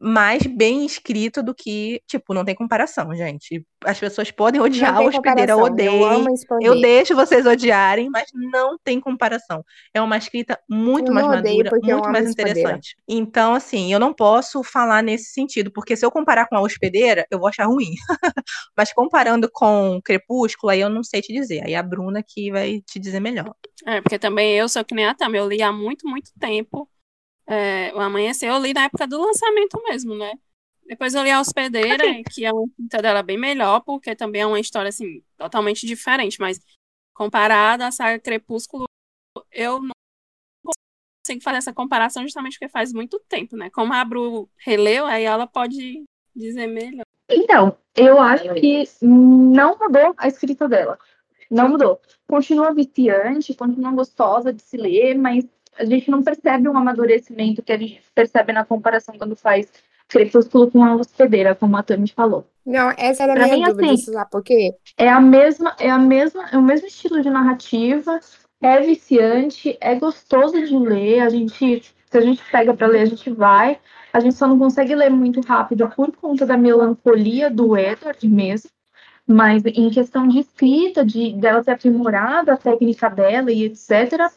mais bem escrita do que, tipo, não tem comparação, gente. As pessoas podem odiar tem Hospedeira, eu comparação, eu. Eu deixo vocês odiarem, mas não tem comparação. É uma escrita muito Eu mais madura, muito mais interessante. Então, assim, eu não posso falar nesse sentido, porque se eu comparar com a hospedeira, eu vou achar ruim. mas comparando com Crepúsculo, aí eu não sei te dizer. Aí a Bruna que vai te dizer melhor. É, porque também eu sou que nem a Tam, eu li há muito, muito tempo. É, o Amanhecer eu li na época do lançamento mesmo, né? Depois eu li a Hospedeira, que é uma escrita dela bem melhor, porque também é uma história, assim, totalmente diferente, mas comparada à saga Crepúsculo, eu não consigo fazer essa comparação justamente porque faz muito tempo, né? Como a Bru releu, aí ela pode dizer melhor. Então, eu acho que não mudou a escrita dela. Não mudou. Continua viciante, continua gostosa de se ler, mas a gente não percebe um amadurecimento que a gente percebe na comparação quando faz Crepúsculo com a hospedeira, como a Tami falou. Não, essa era a minha mim, dúvida, assim, sabe por quê? É a mesma, é a mesma, é o mesmo estilo de narrativa, é viciante, é gostoso de ler. A gente, se a gente pega para ler, a gente vai. A gente só não consegue ler muito rápido por conta da melancolia do Edward mesmo. Mas em questão de escrita, de dela ter aprimorado a técnica dela e etc.,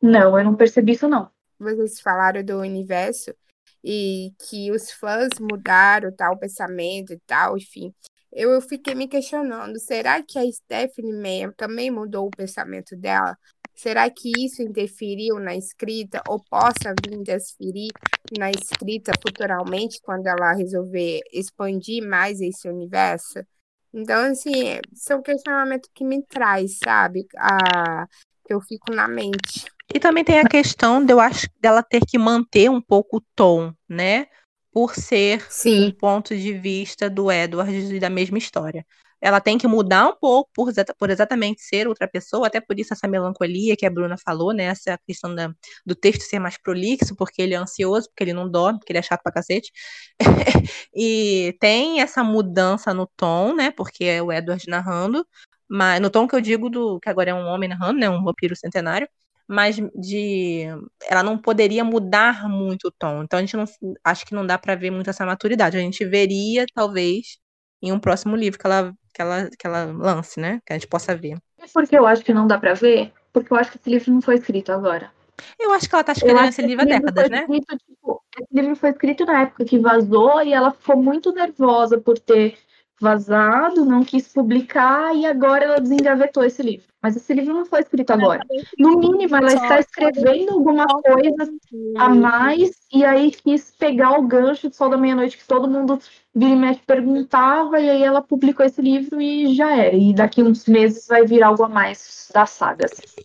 não, eu não percebi isso não. Vocês falaram do universo e que os fãs mudaram tal pensamento e tal, enfim. Eu fiquei me questionando, será que a Stephanie Meyer também mudou o pensamento dela? Será que isso interferiu na escrita ou possa vir interferir na escrita futuramente quando ela resolver expandir mais esse universo? Então, assim, são questionamentos que me traz, sabe? A, que eu fico na mente. E também tem a questão de eu acho dela ter que manter um pouco o tom, né? Por ser Sim. um ponto de vista do Edward e da mesma história. Ela tem que mudar um pouco por, por, exatamente ser outra pessoa, até por isso essa melancolia que a Bruna falou, né? Essa questão da, do texto ser mais prolixo, porque ele é ansioso, porque ele não dorme, porque ele é chato pra cacete. e tem essa mudança no tom, né? Porque é o Edward narrando, mas no tom que eu digo do que agora é um homem narrando, né? Um vampiro centenário mas de ela não poderia mudar muito o tom. Então a gente não acho que não dá para ver muito essa maturidade. A gente veria talvez em um próximo livro que ela que ela que ela lance, né? Que a gente possa ver. Porque eu acho que não dá para ver, porque eu acho que esse livro não foi escrito agora. Eu acho que ela tá escrevendo esse livro há décadas, né? Escrito, tipo, esse livro foi escrito na época que vazou e ela ficou muito nervosa por ter vazado, não quis publicar e agora ela desengavetou esse livro. Mas esse livro não foi escrito agora. No mínimo, ela está escrevendo alguma coisa a mais e aí quis pegar o gancho de Sol da Meia-Noite que todo mundo vira e mexe perguntava e aí ela publicou esse livro e já é. E daqui uns meses vai vir algo a mais da saga. Assim.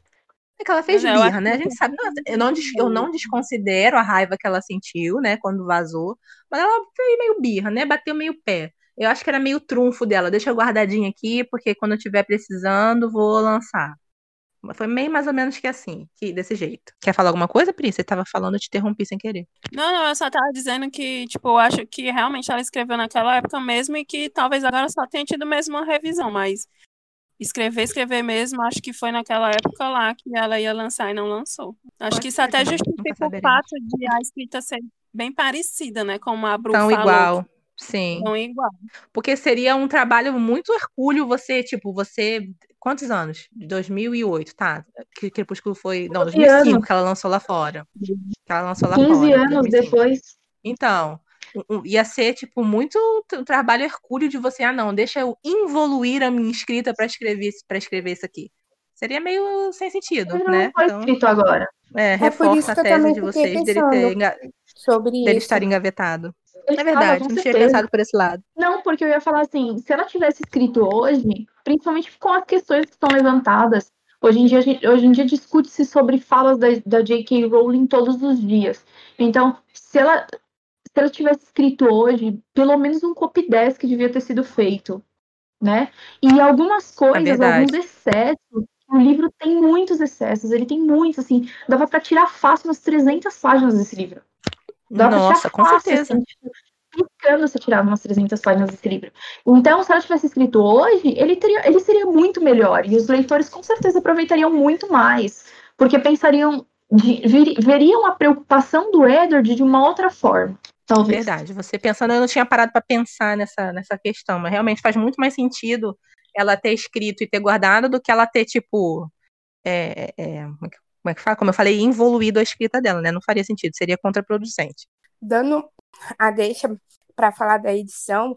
É que ela fez Mas birra, né? A gente sabe, eu não, eu não desconsidero a raiva que ela sentiu, né, quando vazou, mas ela foi meio birra, né? Bateu meio pé. Eu acho que era meio trunfo dela. Deixa guardadinho aqui, porque quando eu estiver precisando, vou lançar. Foi meio mais ou menos que assim, que desse jeito. Quer falar alguma coisa, Pri? Você estava falando, eu te interrompi sem querer. Não, não, eu só estava dizendo que, tipo, eu acho que realmente ela escreveu naquela época mesmo e que talvez agora só tenha tido mesmo uma revisão, mas escrever, escrever mesmo, acho que foi naquela época lá que ela ia lançar e não lançou. Acho Pode que isso até justifica o fato de a escrita ser bem parecida, né? Como a Bru Tão falou. igual. Sim. Não é igual. Porque seria um trabalho muito hercúleo você, tipo, você. Quantos anos? De 2008, tá? Que Crepúsculo foi. Não, 2005 anos. que ela lançou lá fora. Que ela lançou lá 15 fora. 15 anos 2005. depois. Então, ia ser, tipo, muito um trabalho hercúleo de você, ah, não, deixa eu involuir a minha escrita para escrever, pra escrever isso aqui. Seria meio sem sentido, não né? Não foi então, escrito agora. É, reforça a tese de vocês dele, ter enga... sobre dele estar engavetado. É verdade, não tinha pensado por esse lado. Não, porque eu ia falar assim, se ela tivesse escrito hoje, principalmente com as questões que estão levantadas, hoje em dia, hoje em dia discute-se sobre falas da, da J.K. Rowling todos os dias. Então, se ela, se ela tivesse escrito hoje, pelo menos um copy que devia ter sido feito, né? E algumas coisas, é alguns excessos, o livro tem muitos excessos, ele tem muitos, assim, dava para tirar fácil umas 300 páginas desse livro. Dá Nossa, com fácil, certeza. Assim, piscando você tirava umas 300 páginas desse livro. Então, se ela tivesse escrito hoje, ele, teria, ele seria muito melhor. E os leitores com certeza aproveitariam muito mais. Porque pensariam, de, vir, veriam a preocupação do Edward de uma outra forma. Talvez. Verdade. Você pensando, eu não tinha parado para pensar nessa, nessa questão, mas realmente faz muito mais sentido ela ter escrito e ter guardado do que ela ter, tipo. É, é, como é que fala? Como eu falei, involuído a escrita dela, né? Não faria sentido, seria contraproducente. Dando a deixa para falar da edição,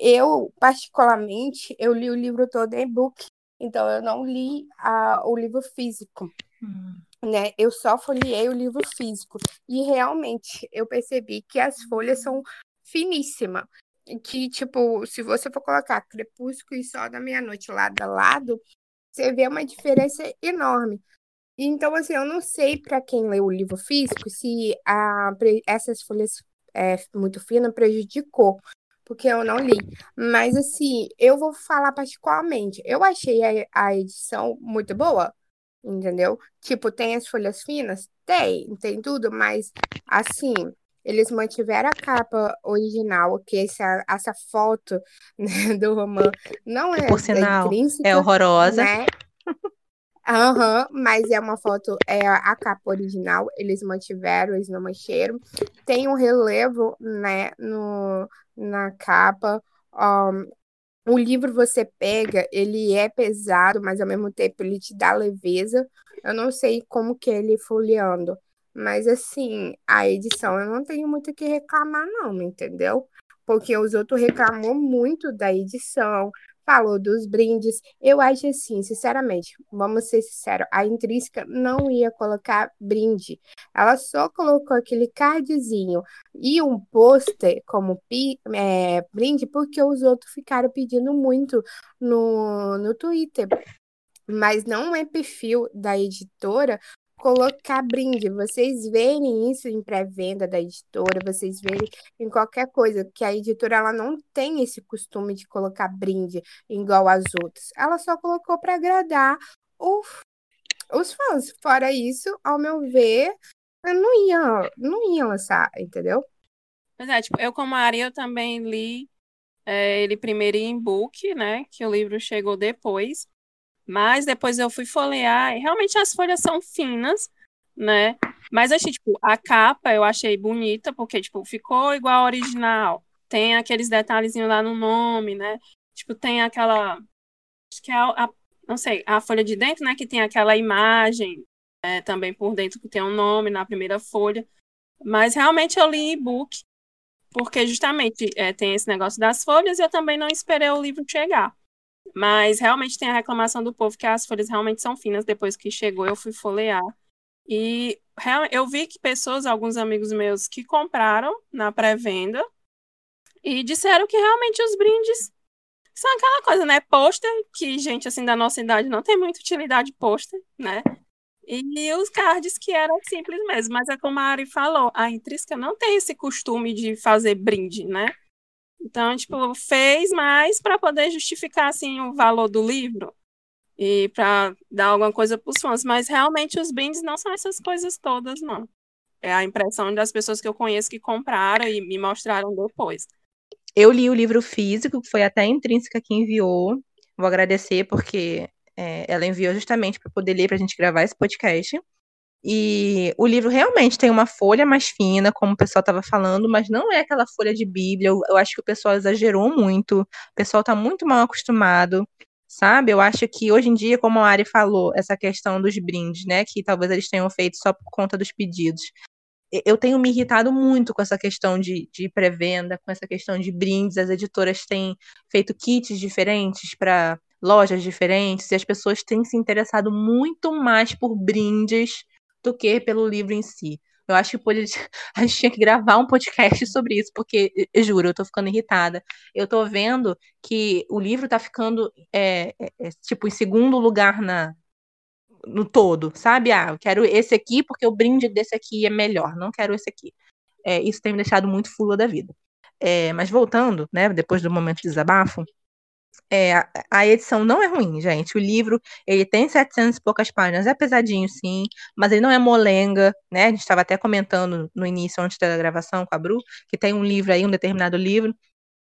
eu, particularmente, eu li o livro todo em book, então eu não li a, o livro físico. Hum. Né? Eu só folhei o livro físico. E realmente eu percebi que as folhas são finíssimas. Que, tipo, se você for colocar Crepúsculo e Sol da Meia-Noite lado a lado, você vê uma diferença enorme. Então, assim, eu não sei para quem lê o livro físico se a, essas folhas é, muito finas prejudicou, porque eu não li. Mas, assim, eu vou falar particularmente. Eu achei a, a edição muito boa, entendeu? Tipo, tem as folhas finas? Tem, tem tudo, mas, assim, eles mantiveram a capa original, que essa, essa foto né, do romã não é Por sinal, é horrorosa. Né? Aham, mas é uma foto, é a capa original, eles mantiveram, eles não mancheram. Tem um relevo, né, no, na capa. Um, o livro você pega, ele é pesado, mas ao mesmo tempo ele te dá leveza. Eu não sei como que é ele folheando, mas assim, a edição eu não tenho muito o que reclamar não, entendeu? Porque os outros reclamou muito da edição, falou dos brindes. Eu acho assim, sinceramente, vamos ser sinceros, a Intrínseca não ia colocar brinde. Ela só colocou aquele cardzinho e um pôster como é, brinde porque os outros ficaram pedindo muito no, no Twitter. Mas não é perfil da editora colocar brinde. Vocês verem isso em pré-venda da editora, vocês verem em qualquer coisa, que a editora ela não tem esse costume de colocar brinde igual as outras. Ela só colocou para agradar o, os fãs. Fora isso, ao meu ver, não ia, não ia lançar, entendeu? Pois é, tipo, eu como Ari, eu também li é, ele primeiro em book, né? Que o livro chegou depois. Mas depois eu fui folhear e realmente as folhas são finas, né? Mas achei, tipo, a capa eu achei bonita, porque, tipo, ficou igual ao original. Tem aqueles detalhezinhos lá no nome, né? Tipo, tem aquela. Acho que é a, a não sei, a folha de dentro, né? Que tem aquela imagem é, também por dentro que tem um nome na primeira folha. Mas realmente eu li e-book, porque justamente é, tem esse negócio das folhas e eu também não esperei o livro chegar. Mas realmente tem a reclamação do povo que as folhas realmente são finas. Depois que chegou, eu fui folhear. E eu vi que pessoas, alguns amigos meus, que compraram na pré-venda e disseram que realmente os brindes são aquela coisa, né? Pôster, que gente assim da nossa idade não tem muita utilidade pôster, né? E os cards que eram simples mesmo. Mas é como a Ari falou, a Intrínseca não tem esse costume de fazer brinde, né? Então, tipo, fez mais para poder justificar assim o valor do livro e para dar alguma coisa para os fãs, mas realmente os brindes não são essas coisas todas, não. É a impressão das pessoas que eu conheço que compraram e me mostraram depois. Eu li o livro físico, que foi até a Intrínseca que enviou. Vou agradecer porque é, ela enviou justamente para poder ler para a gente gravar esse podcast. E o livro realmente tem uma folha mais fina, como o pessoal estava falando, mas não é aquela folha de Bíblia. Eu, eu acho que o pessoal exagerou muito. O pessoal está muito mal acostumado, sabe? Eu acho que hoje em dia, como a Ari falou, essa questão dos brindes, né? Que talvez eles tenham feito só por conta dos pedidos. Eu tenho me irritado muito com essa questão de, de pré-venda, com essa questão de brindes. As editoras têm feito kits diferentes para lojas diferentes e as pessoas têm se interessado muito mais por brindes do que pelo livro em si. Eu acho que a gente tinha que gravar um podcast sobre isso, porque, eu juro, eu tô ficando irritada. Eu tô vendo que o livro tá ficando, é, é, é, tipo, em segundo lugar na, no todo, sabe? Ah, eu quero esse aqui porque o brinde desse aqui é melhor, não quero esse aqui. É, isso tem me deixado muito fula da vida. É, mas voltando, né, depois do momento de desabafo, é, a edição não é ruim, gente. O livro, ele tem 700 e poucas páginas, é pesadinho, sim, mas ele não é molenga, né? A gente estava até comentando no início, antes da gravação com a Bru, que tem um livro aí, um determinado livro,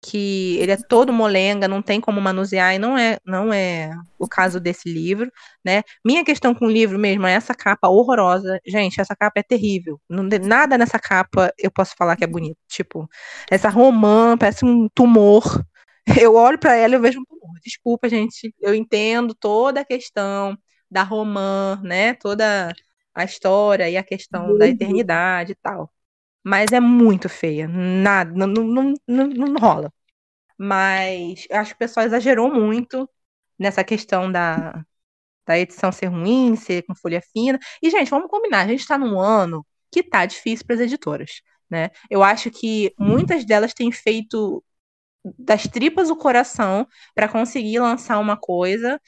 que ele é todo molenga, não tem como manusear, e não é, não é o caso desse livro, né? Minha questão com o livro mesmo é essa capa horrorosa. Gente, essa capa é terrível. Não, nada nessa capa eu posso falar que é bonito. Tipo, essa romã parece um tumor eu olho para ela e eu vejo um tumor. Desculpa, gente, eu entendo toda a questão da romã, né? Toda a história e a questão uhum. da eternidade e tal. Mas é muito feia. Nada, não, não, não, não rola. Mas acho que o pessoal exagerou muito nessa questão da, da edição ser ruim, ser com folha fina. E, gente, vamos combinar, a gente está num ano que tá difícil para as editoras. Né? Eu acho que muitas delas têm feito das tripas o coração para conseguir lançar uma coisa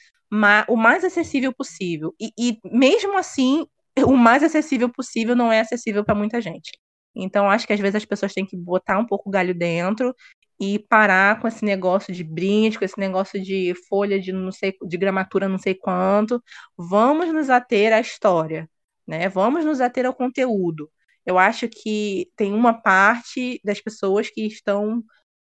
o mais acessível possível. E, e, mesmo assim, o mais acessível possível não é acessível para muita gente. Então, acho que às vezes as pessoas têm que botar um pouco o galho dentro e parar com esse negócio de brinde, com esse negócio de folha de não sei, de gramatura não sei quanto. Vamos nos ater à história, né? Vamos nos ater ao conteúdo. Eu acho que tem uma parte das pessoas que estão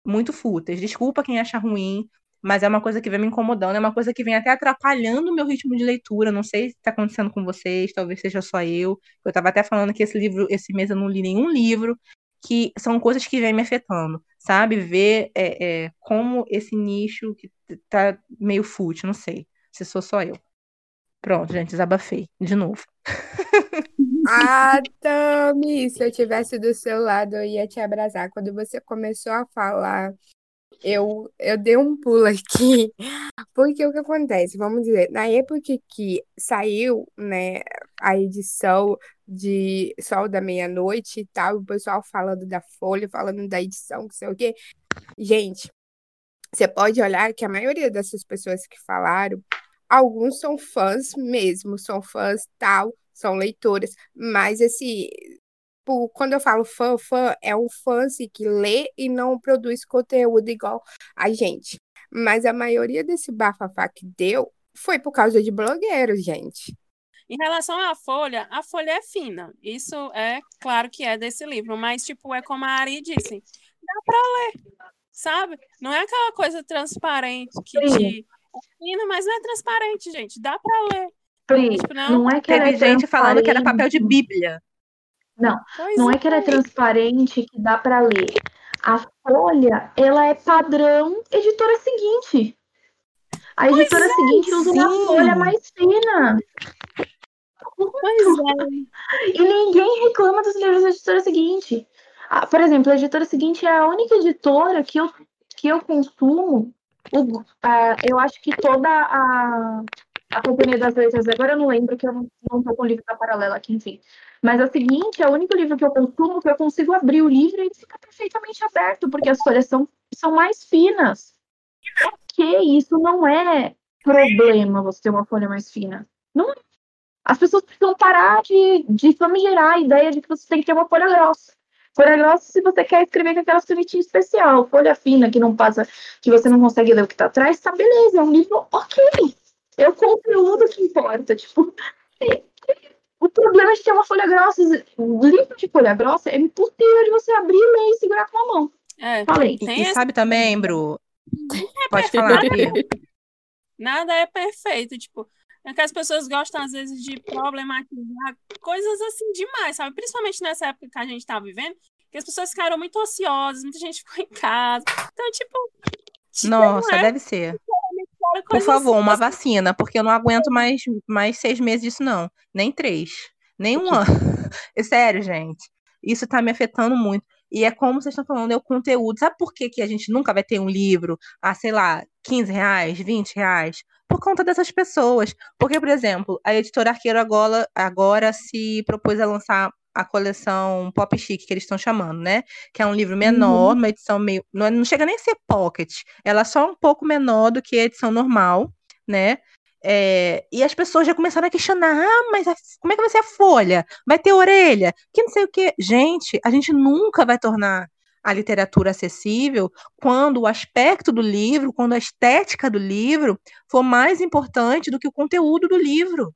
muito fúteis. Desculpa quem acha ruim, mas é uma coisa que vem me incomodando, é uma coisa que vem até atrapalhando o meu ritmo de leitura. Não sei se está acontecendo com vocês, talvez seja só eu. Eu estava até falando que esse livro, esse mês eu não li nenhum livro, que são coisas que vêm me afetando, sabe? Ver é, é, como esse nicho que tá meio fútil, não sei se sou só eu. Pronto, gente, desabafei de novo. Ah, Tami, se eu tivesse do seu lado, eu ia te abraçar. Quando você começou a falar, eu, eu dei um pulo aqui. Porque o que acontece? Vamos dizer, na época que saiu, né, a edição de Sol da Meia-Noite e tal, o pessoal falando da Folha, falando da edição, não sei o quê. Gente, você pode olhar que a maioria dessas pessoas que falaram Alguns são fãs mesmo, são fãs tal, são leitoras, mas esse quando eu falo fã, fã é um fã assim, que lê e não produz conteúdo igual a gente. Mas a maioria desse bafafá que deu foi por causa de blogueiros, gente. Em relação à Folha, a Folha é fina. Isso é claro que é desse livro, mas tipo, é como a Ari disse, dá para ler, sabe? Não é aquela coisa transparente que te fino, mas não é transparente, gente. Dá pra ler. Pri, tipo, não... não... é que Teve é gente falando que era papel de Bíblia. Não, pois não é, é que ela é transparente que dá para ler. A folha, ela é padrão editora seguinte. A pois editora é, seguinte usa sim. uma folha mais fina. Pois é. E ninguém reclama dos livros da editora seguinte. Ah, por exemplo, a editora seguinte é a única editora que eu, que eu consumo o, eu acho que toda a, a Companhia das Letras, agora eu não lembro que eu não, tô com o livro da paralela aqui, enfim. Mas é o seguinte, é o único livro que eu consumo que eu consigo abrir o livro e fica perfeitamente aberto, porque as folhas são, são mais finas. Que isso não é problema você ter uma folha mais fina. Não, as pessoas precisam parar de, de famigerar a ideia de que você tem que ter uma folha grossa. Folha grossa se você quer escrever com aquela canetinha especial. Folha fina que não passa, que você não consegue ler o que tá atrás, tá beleza, é um livro ok. É o conteúdo que importa. Tipo, o problema de ter uma folha grossa, livro de folha grossa é impossível de você abrir, ler e segurar com a mão. É, Falei. E, e sabe também, Bru? É Pode falar, Nada é perfeito, tipo, é que as pessoas gostam, às vezes, de problematizar coisas assim demais, sabe? Principalmente nessa época que a gente tá vivendo, que as pessoas ficaram muito ociosas, muita gente ficou em casa. Então, tipo. tipo Nossa, é deve ser. Por favor, uma vacina, porque eu não aguento mais, mais seis meses disso, não. Nem três. Nem um ano. É sério, gente. Isso tá me afetando muito. E é como vocês estão falando, é o conteúdo. Sabe por que, que a gente nunca vai ter um livro a, sei lá, 15 reais, 20 reais? por conta dessas pessoas. Porque, por exemplo, a editora Arqueiro agora, agora se propôs a lançar a coleção Pop Chic, que eles estão chamando, né? Que é um livro menor, uhum. uma edição meio. Não, não chega nem a ser pocket. Ela é só um pouco menor do que a edição normal, né? É, e as pessoas já começaram a questionar: ah, mas a, como é que vai ser a folha? Vai ter orelha? Que não sei o quê. Gente, a gente nunca vai tornar a literatura acessível quando o aspecto do livro, quando a estética do livro for mais importante do que o conteúdo do livro.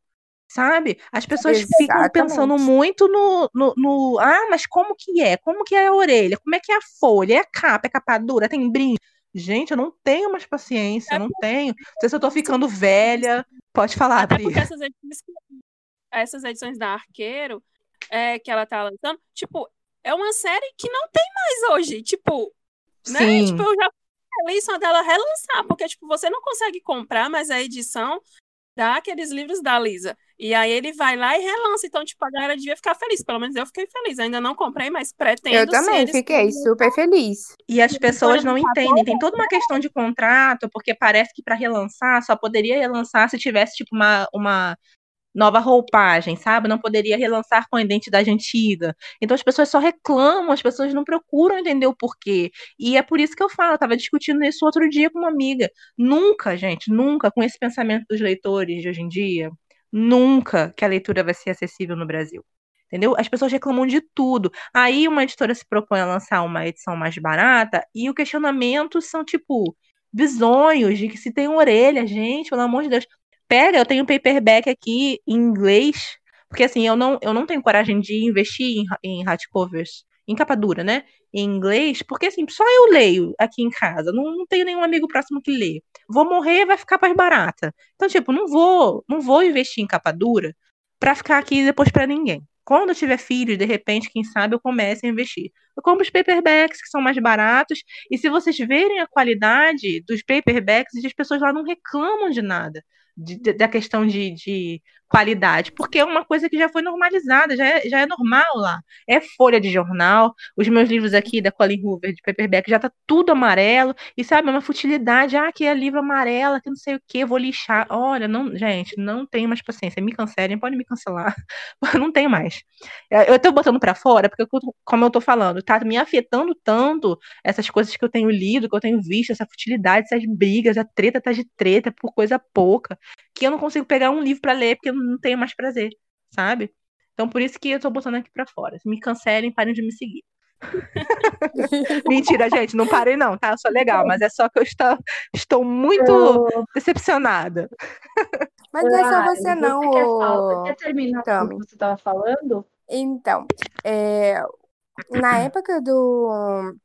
Sabe? As pessoas Exatamente. ficam pensando muito no, no, no, Ah, mas como que é? Como que é a orelha? Como é que é a folha? É a capa? É capa dura? Tem brinco? Gente, eu não tenho mais paciência, é não tenho. Não sei se eu tô ficando velha. Pode falar, Até porque essas edições, essas edições da Arqueiro, é, que ela tá lançando, tipo, é uma série que não tem mais hoje. Tipo, né? Sim. Tipo, eu já feliz só dela relançar, porque, tipo, você não consegue comprar, mas a edição dá aqueles livros da Lisa. E aí ele vai lá e relança. Então, tipo, a galera devia ficar feliz. Pelo menos eu fiquei feliz. Ainda não comprei, mas pretendo. Eu também fiquei super feliz. E as pessoas não entendem. Tem toda uma questão de contrato, porque parece que para relançar só poderia relançar se tivesse, tipo, uma, uma nova roupagem, sabe? Não poderia relançar com a identidade antiga. Então as pessoas só reclamam, as pessoas não procuram entender o porquê. E é por isso que eu falo, eu tava discutindo isso outro dia com uma amiga. Nunca, gente, nunca, com esse pensamento dos leitores de hoje em dia, nunca que a leitura vai ser acessível no Brasil. Entendeu? As pessoas reclamam de tudo. Aí uma editora se propõe a lançar uma edição mais barata e o questionamento são tipo bizonhos de que se tem orelha, gente, pelo amor de Deus pega, eu tenho paperback aqui em inglês, porque assim, eu não, eu não tenho coragem de investir em, em hardcovers em capa dura, né? Em inglês, porque assim, só eu leio aqui em casa, não, não tenho nenhum amigo próximo que lê. Vou morrer, vai ficar mais barata. Então, tipo, não vou, não vou investir em capa dura para ficar aqui depois para ninguém. Quando eu tiver filhos, de repente, quem sabe eu comece a investir. Eu compro os paperbacks, que são mais baratos, e se vocês verem a qualidade dos paperbacks, as pessoas lá não reclamam de nada de, de, da questão de, de, qualidade, porque é uma coisa que já foi normalizada, já é, já é normal lá. É folha de jornal, os meus livros aqui da Colin Hoover, de paperback, já tá tudo amarelo, e sabe, é uma futilidade, ah, que é livro amarelo, que não sei o que, vou lixar. Olha, não, gente, não tenho mais paciência, me cancelem, podem me cancelar, não tenho mais. É, eu tô botando para fora, porque, como eu tô falando, tá me afetando tanto essas coisas que eu tenho lido, que eu tenho visto, essa futilidade, essas brigas, a treta tá de treta por coisa pouca, que eu não consigo pegar um livro para ler porque eu não tenho mais prazer, sabe? Então por isso que eu tô botando aqui para fora. Se me cancelem, parem de me seguir. Mentira, gente, não parei não, tá? Eu sou legal, mas é só que eu estou, estou muito decepcionada. Mas não é só você não, você quer, quer terminar então, o que você estava falando? Então, é, na época do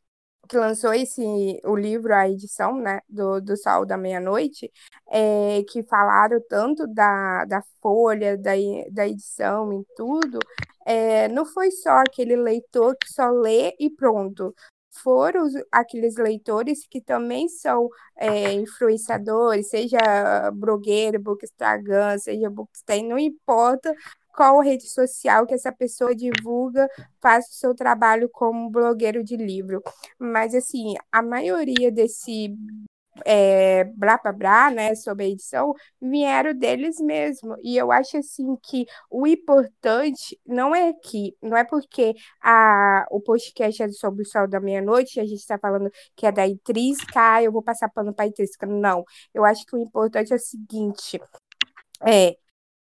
que lançou esse o livro, a edição, né, do, do Sol da Meia-Noite, é, que falaram tanto da, da folha, da, da edição e tudo, é, não foi só aquele leitor que só lê e pronto. Foram aqueles leitores que também são é, influenciadores, seja blogueiro, bookstagram, seja bookstay, não importa qual rede social que essa pessoa divulga, faz o seu trabalho como blogueiro de livro. Mas, assim, a maioria desse é, blá blá blá, né, sobre a edição, vieram deles mesmo. E eu acho assim que o importante não é que, não é porque a, o podcast é sobre o sol da meia-noite, a gente está falando que é da intrínseca, ah, eu vou passar pano para a intrínseca. Não, eu acho que o importante é o seguinte: é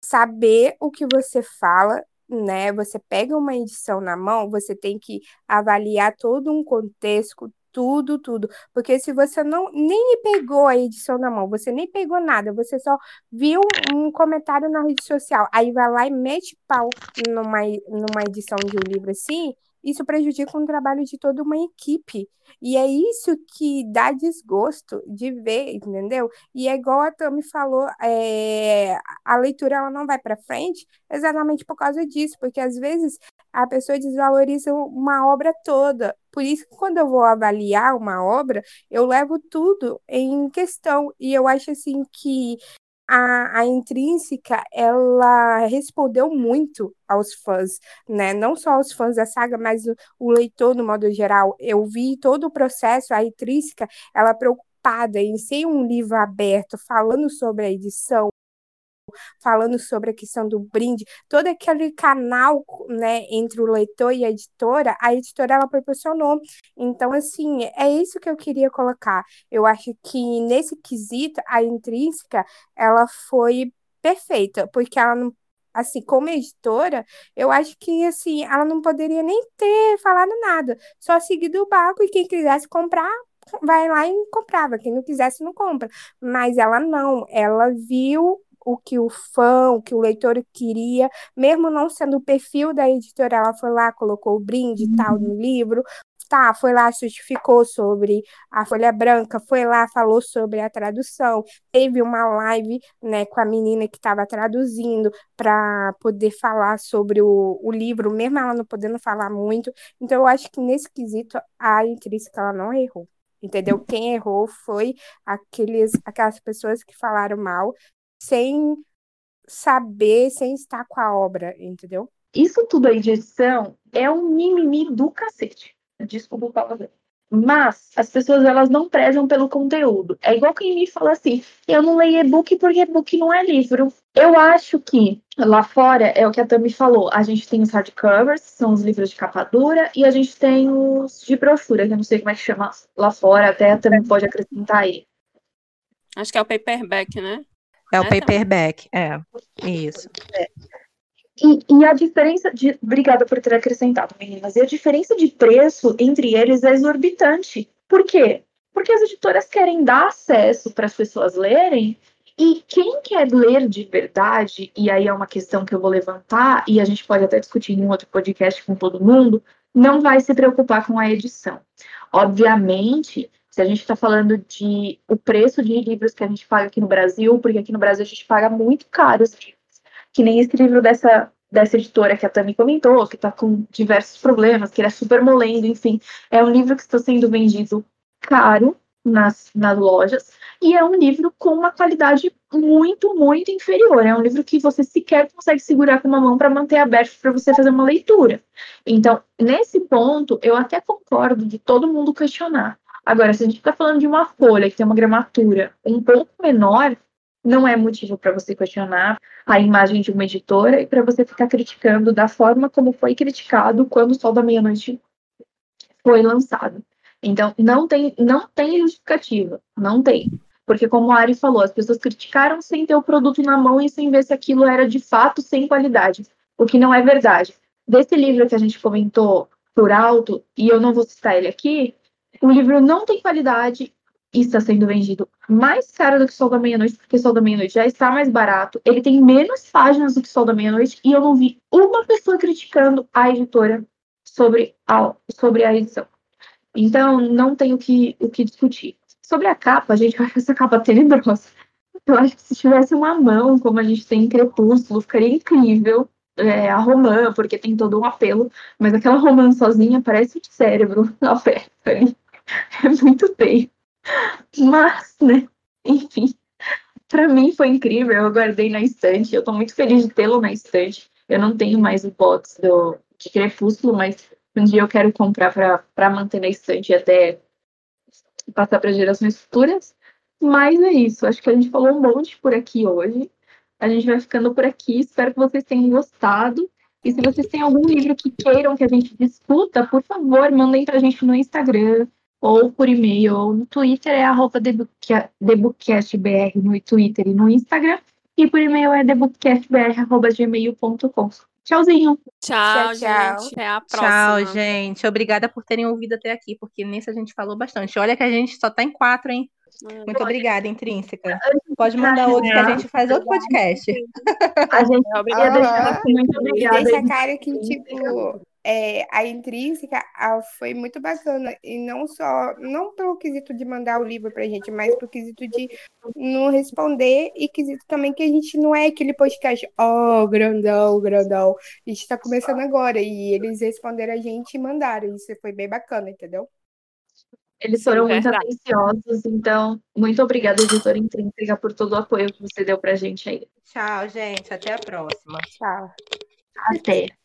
saber o que você fala, né? Você pega uma edição na mão, você tem que avaliar todo um contexto, tudo, tudo. Porque se você não nem pegou a edição na mão, você nem pegou nada, você só viu um comentário na rede social, aí vai lá e mete pau numa, numa edição de um livro assim, isso prejudica o trabalho de toda uma equipe. E é isso que dá desgosto de ver, entendeu? E é igual a Tami falou, é, a leitura ela não vai para frente exatamente por causa disso, porque às vezes a pessoa desvaloriza uma obra toda. Por isso que quando eu vou avaliar uma obra, eu levo tudo em questão. E eu acho assim que a, a Intrínseca, ela respondeu muito aos fãs, né? Não só aos fãs da saga, mas o, o leitor no modo geral. Eu vi todo o processo, a Intrínseca, ela preocupada em ser um livro aberto, falando sobre a edição, falando sobre a questão do brinde, todo aquele canal, né, entre o leitor e a editora, a editora ela proporcionou. Então, assim, é isso que eu queria colocar. Eu acho que nesse quesito, a intrínseca, ela foi perfeita, porque ela não assim, como editora, eu acho que, assim, ela não poderia nem ter falado nada, só seguido o barco e quem quisesse comprar, vai lá e comprava, quem não quisesse não compra. Mas ela não, ela viu o que o fã, o que o leitor queria, mesmo não sendo o perfil da editora, ela foi lá, colocou o brinde e tal no uhum. livro, tá, foi lá, justificou sobre a folha branca, foi lá, falou sobre a tradução, teve uma live, né, com a menina que estava traduzindo para poder falar sobre o, o livro, mesmo ela não podendo falar muito, então eu acho que nesse quesito a intrínseca ela não errou. Entendeu? Quem errou foi aqueles, aquelas pessoas que falaram mal, sem saber, sem estar com a obra, entendeu? Isso tudo aí de edição é um mimimi do cacete. Desculpa o palavrão. Mas as pessoas elas não prezam pelo conteúdo. É igual quem me fala assim: eu não leio e-book porque e-book não é livro. Eu acho que lá fora é o que a Tami falou. A gente tem os hardcovers, são os livros de capa dura, e a gente tem os de brochura, que eu não sei como é que chama lá fora, até a Tami pode acrescentar aí. Acho que é o paperback, né? É o paperback, é. Isso. É. E, e, a diferença de. Obrigada por ter acrescentado, meninas. E a diferença de preço entre eles é exorbitante. Por quê? Porque as editoras querem dar acesso para as pessoas lerem E quem quer ler de verdade, e aí é uma questão que eu vou levantar, e a gente pode até discutir em um outro podcast com todo mundo, não vai se preocupar com a edição. Obviamente, se a gente está falando de o preço de livros que a gente paga aqui no Brasil, porque aqui no Brasil a gente paga muito caro os livros, que nem esse livro dessa, dessa editora que a Tami comentou, que está com diversos problemas, que ele é super molendo, enfim, é um livro que está sendo vendido caro nas, nas lojas, e é um livro com uma qualidade muito, muito inferior. É um livro que você sequer consegue segurar com uma mão para manter aberto para você fazer uma leitura. Então, nesse ponto, eu até concordo de todo mundo questionar. Agora, se a gente está falando de uma folha que tem uma gramatura um pouco menor, não é motivo para você questionar a imagem de uma editora e para você ficar criticando da forma como foi criticado quando o Sol da Meia-Noite foi lançado. Então, não tem, não tem justificativa, não tem. Porque, como a Ari falou, as pessoas criticaram sem ter o produto na mão e sem ver se aquilo era de fato sem qualidade, o que não é verdade. Desse livro que a gente comentou por alto, e eu não vou citar ele aqui, o livro não tem qualidade e está sendo vendido mais caro do que Sol da Meia-Noite, porque Sol da Meia-Noite já está mais barato. Ele tem menos páginas do que Sol da Meia-Noite e eu não vi uma pessoa criticando a editora sobre a, sobre a edição. Então, não tem o que, o que discutir. Sobre a capa, gente acha essa capa tenebrosa. Eu acho que se tivesse uma mão, como a gente tem em Crepúsculo, ficaria incrível. É, a romã, porque tem todo um apelo, mas aquela romã sozinha parece um cérebro aberto ali. É muito feio. Mas, né, enfim, para mim foi incrível. Eu guardei na estante. Eu tô muito feliz de tê-lo na estante. Eu não tenho mais o box do, de Crepúsculo, mas um dia eu quero comprar para manter na estante até passar para gerações futuras. Mas é isso. Acho que a gente falou um monte por aqui hoje. A gente vai ficando por aqui. Espero que vocês tenham gostado. E se vocês têm algum livro que queiram que a gente discuta, por favor, mandem para a gente no Instagram ou por e-mail ou no Twitter. É arroba TheBookcastBR no Twitter e no Instagram. E por e-mail é thebookcastbr.gmail.com. Tchauzinho. Tchau, Tchau, tchau. gente. Até a próxima. Tchau, gente. Obrigada por terem ouvido até aqui, porque nesse a gente falou bastante. Olha que a gente só tá em quatro, hein? Muito obrigada, Intrínseca. Pode mandar outro que a gente faz outro podcast. A gente Obrigada. Aham. muito obrigada. deixa cara que, tipo, é, a intrínseca ah, foi muito bacana. E não só, não pelo quesito de mandar o livro pra gente, mas pelo quesito de não responder e quesito também que a gente não é aquele podcast, ó, grandão, grandão. A gente tá começando agora. E eles responderam a gente e mandaram. Isso foi bem bacana, entendeu? Eles Sim, foram muito atenciosos, então, muito obrigada, editora Intrínseca, por todo o apoio que você deu pra gente aí. Tchau, gente. Até a próxima. Tchau. Até.